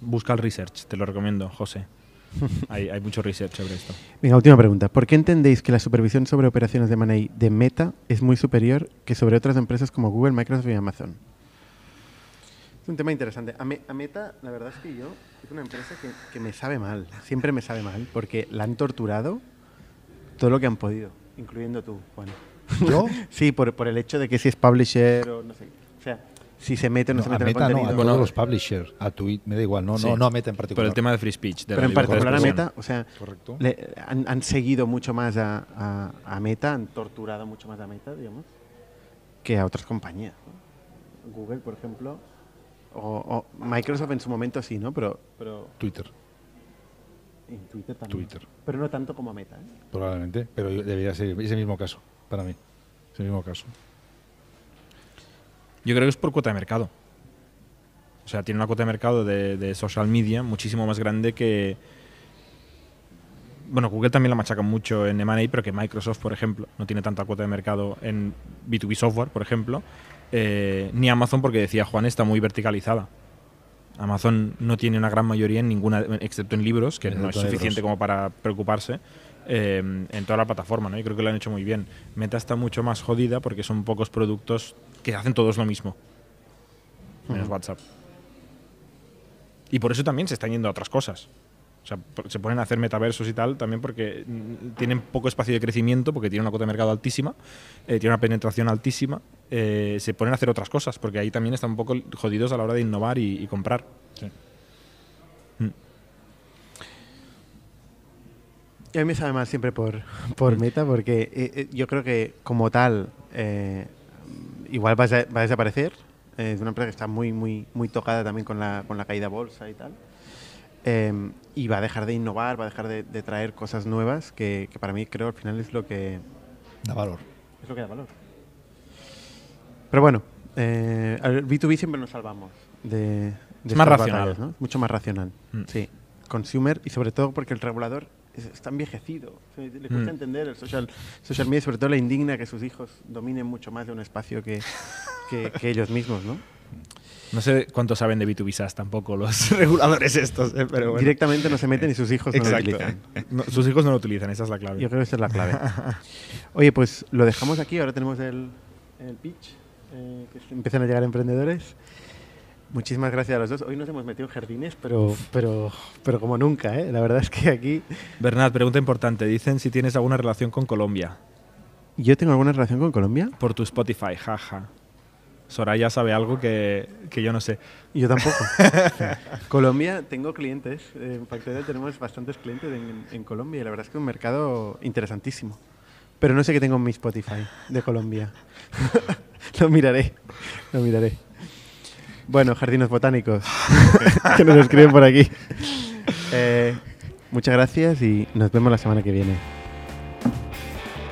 Busca el research, te lo recomiendo, José. [laughs] hay, hay mucho research sobre esto. Venga, última pregunta. ¿Por qué entendéis que la supervisión sobre operaciones de Money de Meta es muy superior que sobre otras empresas como Google, Microsoft y Amazon? Es un tema interesante. A, Me- a Meta, la verdad es que yo es una empresa que, que me sabe mal. Siempre me sabe mal porque la han torturado todo lo que han podido, incluyendo tú, Juan. ¿Yo? [laughs] sí, por, por el hecho de que si es publisher o no sé. O sea, si se mete o no, No, se a mete en el Meta no, a contenido. todos los publishers, a Tweet, me da igual, no, Sí. no, no a Meta en Por particular. el tema de free speech. de Pero en particular a. Meta, o sea, Correcto. le- han, han seguido mucho más a, a- a Meta, han torturado mucho más a Meta, digamos, que a otras compañías. Google, por ejemplo, o, o Microsoft en su momento sí, ¿no? Pero, pero Twitter, en Twitter también. Twitter, Pero no tanto como Meta. ¿eh? probablemente, pero debería ser ese mismo caso, para mí. Ese mismo caso. Yo creo que es por cuota de mercado. O sea, tiene una cuota de mercado de, de social media muchísimo más grande que. Bueno, Google también la machaca mucho en M&A, pero que Microsoft, por ejemplo, no tiene tanta cuota de mercado en B2B software, por ejemplo. Eh, ni Amazon, porque decía Juan, está muy verticalizada. Amazon no tiene una gran mayoría en ninguna, excepto en libros, que no es suficiente libros. como para preocuparse, eh, en toda la plataforma, ¿no? Y creo que lo han hecho muy bien. Meta está mucho más jodida porque son pocos productos que hacen todos lo mismo, menos. WhatsApp. Y por eso también se están yendo a otras cosas. O sea, se ponen a hacer metaversos y tal también porque mm, tienen poco espacio de crecimiento, porque tienen una cuota de mercado altísima, eh, tienen una penetración altísima. eh, se ponen a hacer otras cosas, porque ahí también están un poco jodidos a la hora de innovar y, y comprar. Mm. A mí me sabe mal siempre por, [laughs] por Meta, porque eh, eh, yo creo que como tal, eh, igual va a, va a desaparecer. Es una empresa que está muy, muy, muy tocada también con la, con la caída bolsa y tal. Eh, y va a dejar de innovar, va a dejar de, de traer cosas nuevas, que, que para mí creo al final es lo que, Da valor. es lo que da valor. Pero bueno, eh, al B2B siempre nos salvamos de, de Es más racional. batallas, ¿no? Mucho más racional. Mm. Sí. Consumer y sobre todo porque el regulador es- está envejecido. Le cuesta Mm. entender el social, social media, sobre todo le indigna que sus hijos dominen mucho más de un espacio que, que, que ellos mismos, ¿no? [laughs] No sé cuánto saben de B2B SaaS tampoco los [laughs] reguladores estos, eh, pero bueno. Directamente no se meten y sus hijos no lo utilizan. No, sus hijos no lo utilizan, esa es la clave. Yo creo que esa es la clave. [laughs] Oye, pues lo dejamos aquí. Ahora tenemos el, el pitch. eh, que empiezan a llegar emprendedores. Muchísimas gracias a los dos. Hoy nos hemos metido en jardines, pero, pero, pero como nunca, ¿eh? La verdad es que aquí Bernat, pregunta importante. Dicen si tienes alguna relación con Colombia. yo tengo alguna relación con Colombia. Por tu Spotify, jaja. Soraya sabe algo que, que yo no sé. Y Yo tampoco. [laughs] Colombia, tengo clientes. eh, En Factorial tenemos bastantes clientes en, en Colombia y la verdad es que es un mercado interesantísimo. Pero no sé qué tengo en mi Spotify de Colombia. [laughs] lo miraré, lo miraré. Bueno, jardines botánicos, [laughs] que nos escriben por aquí. Eh, muchas gracias y nos vemos la semana que viene.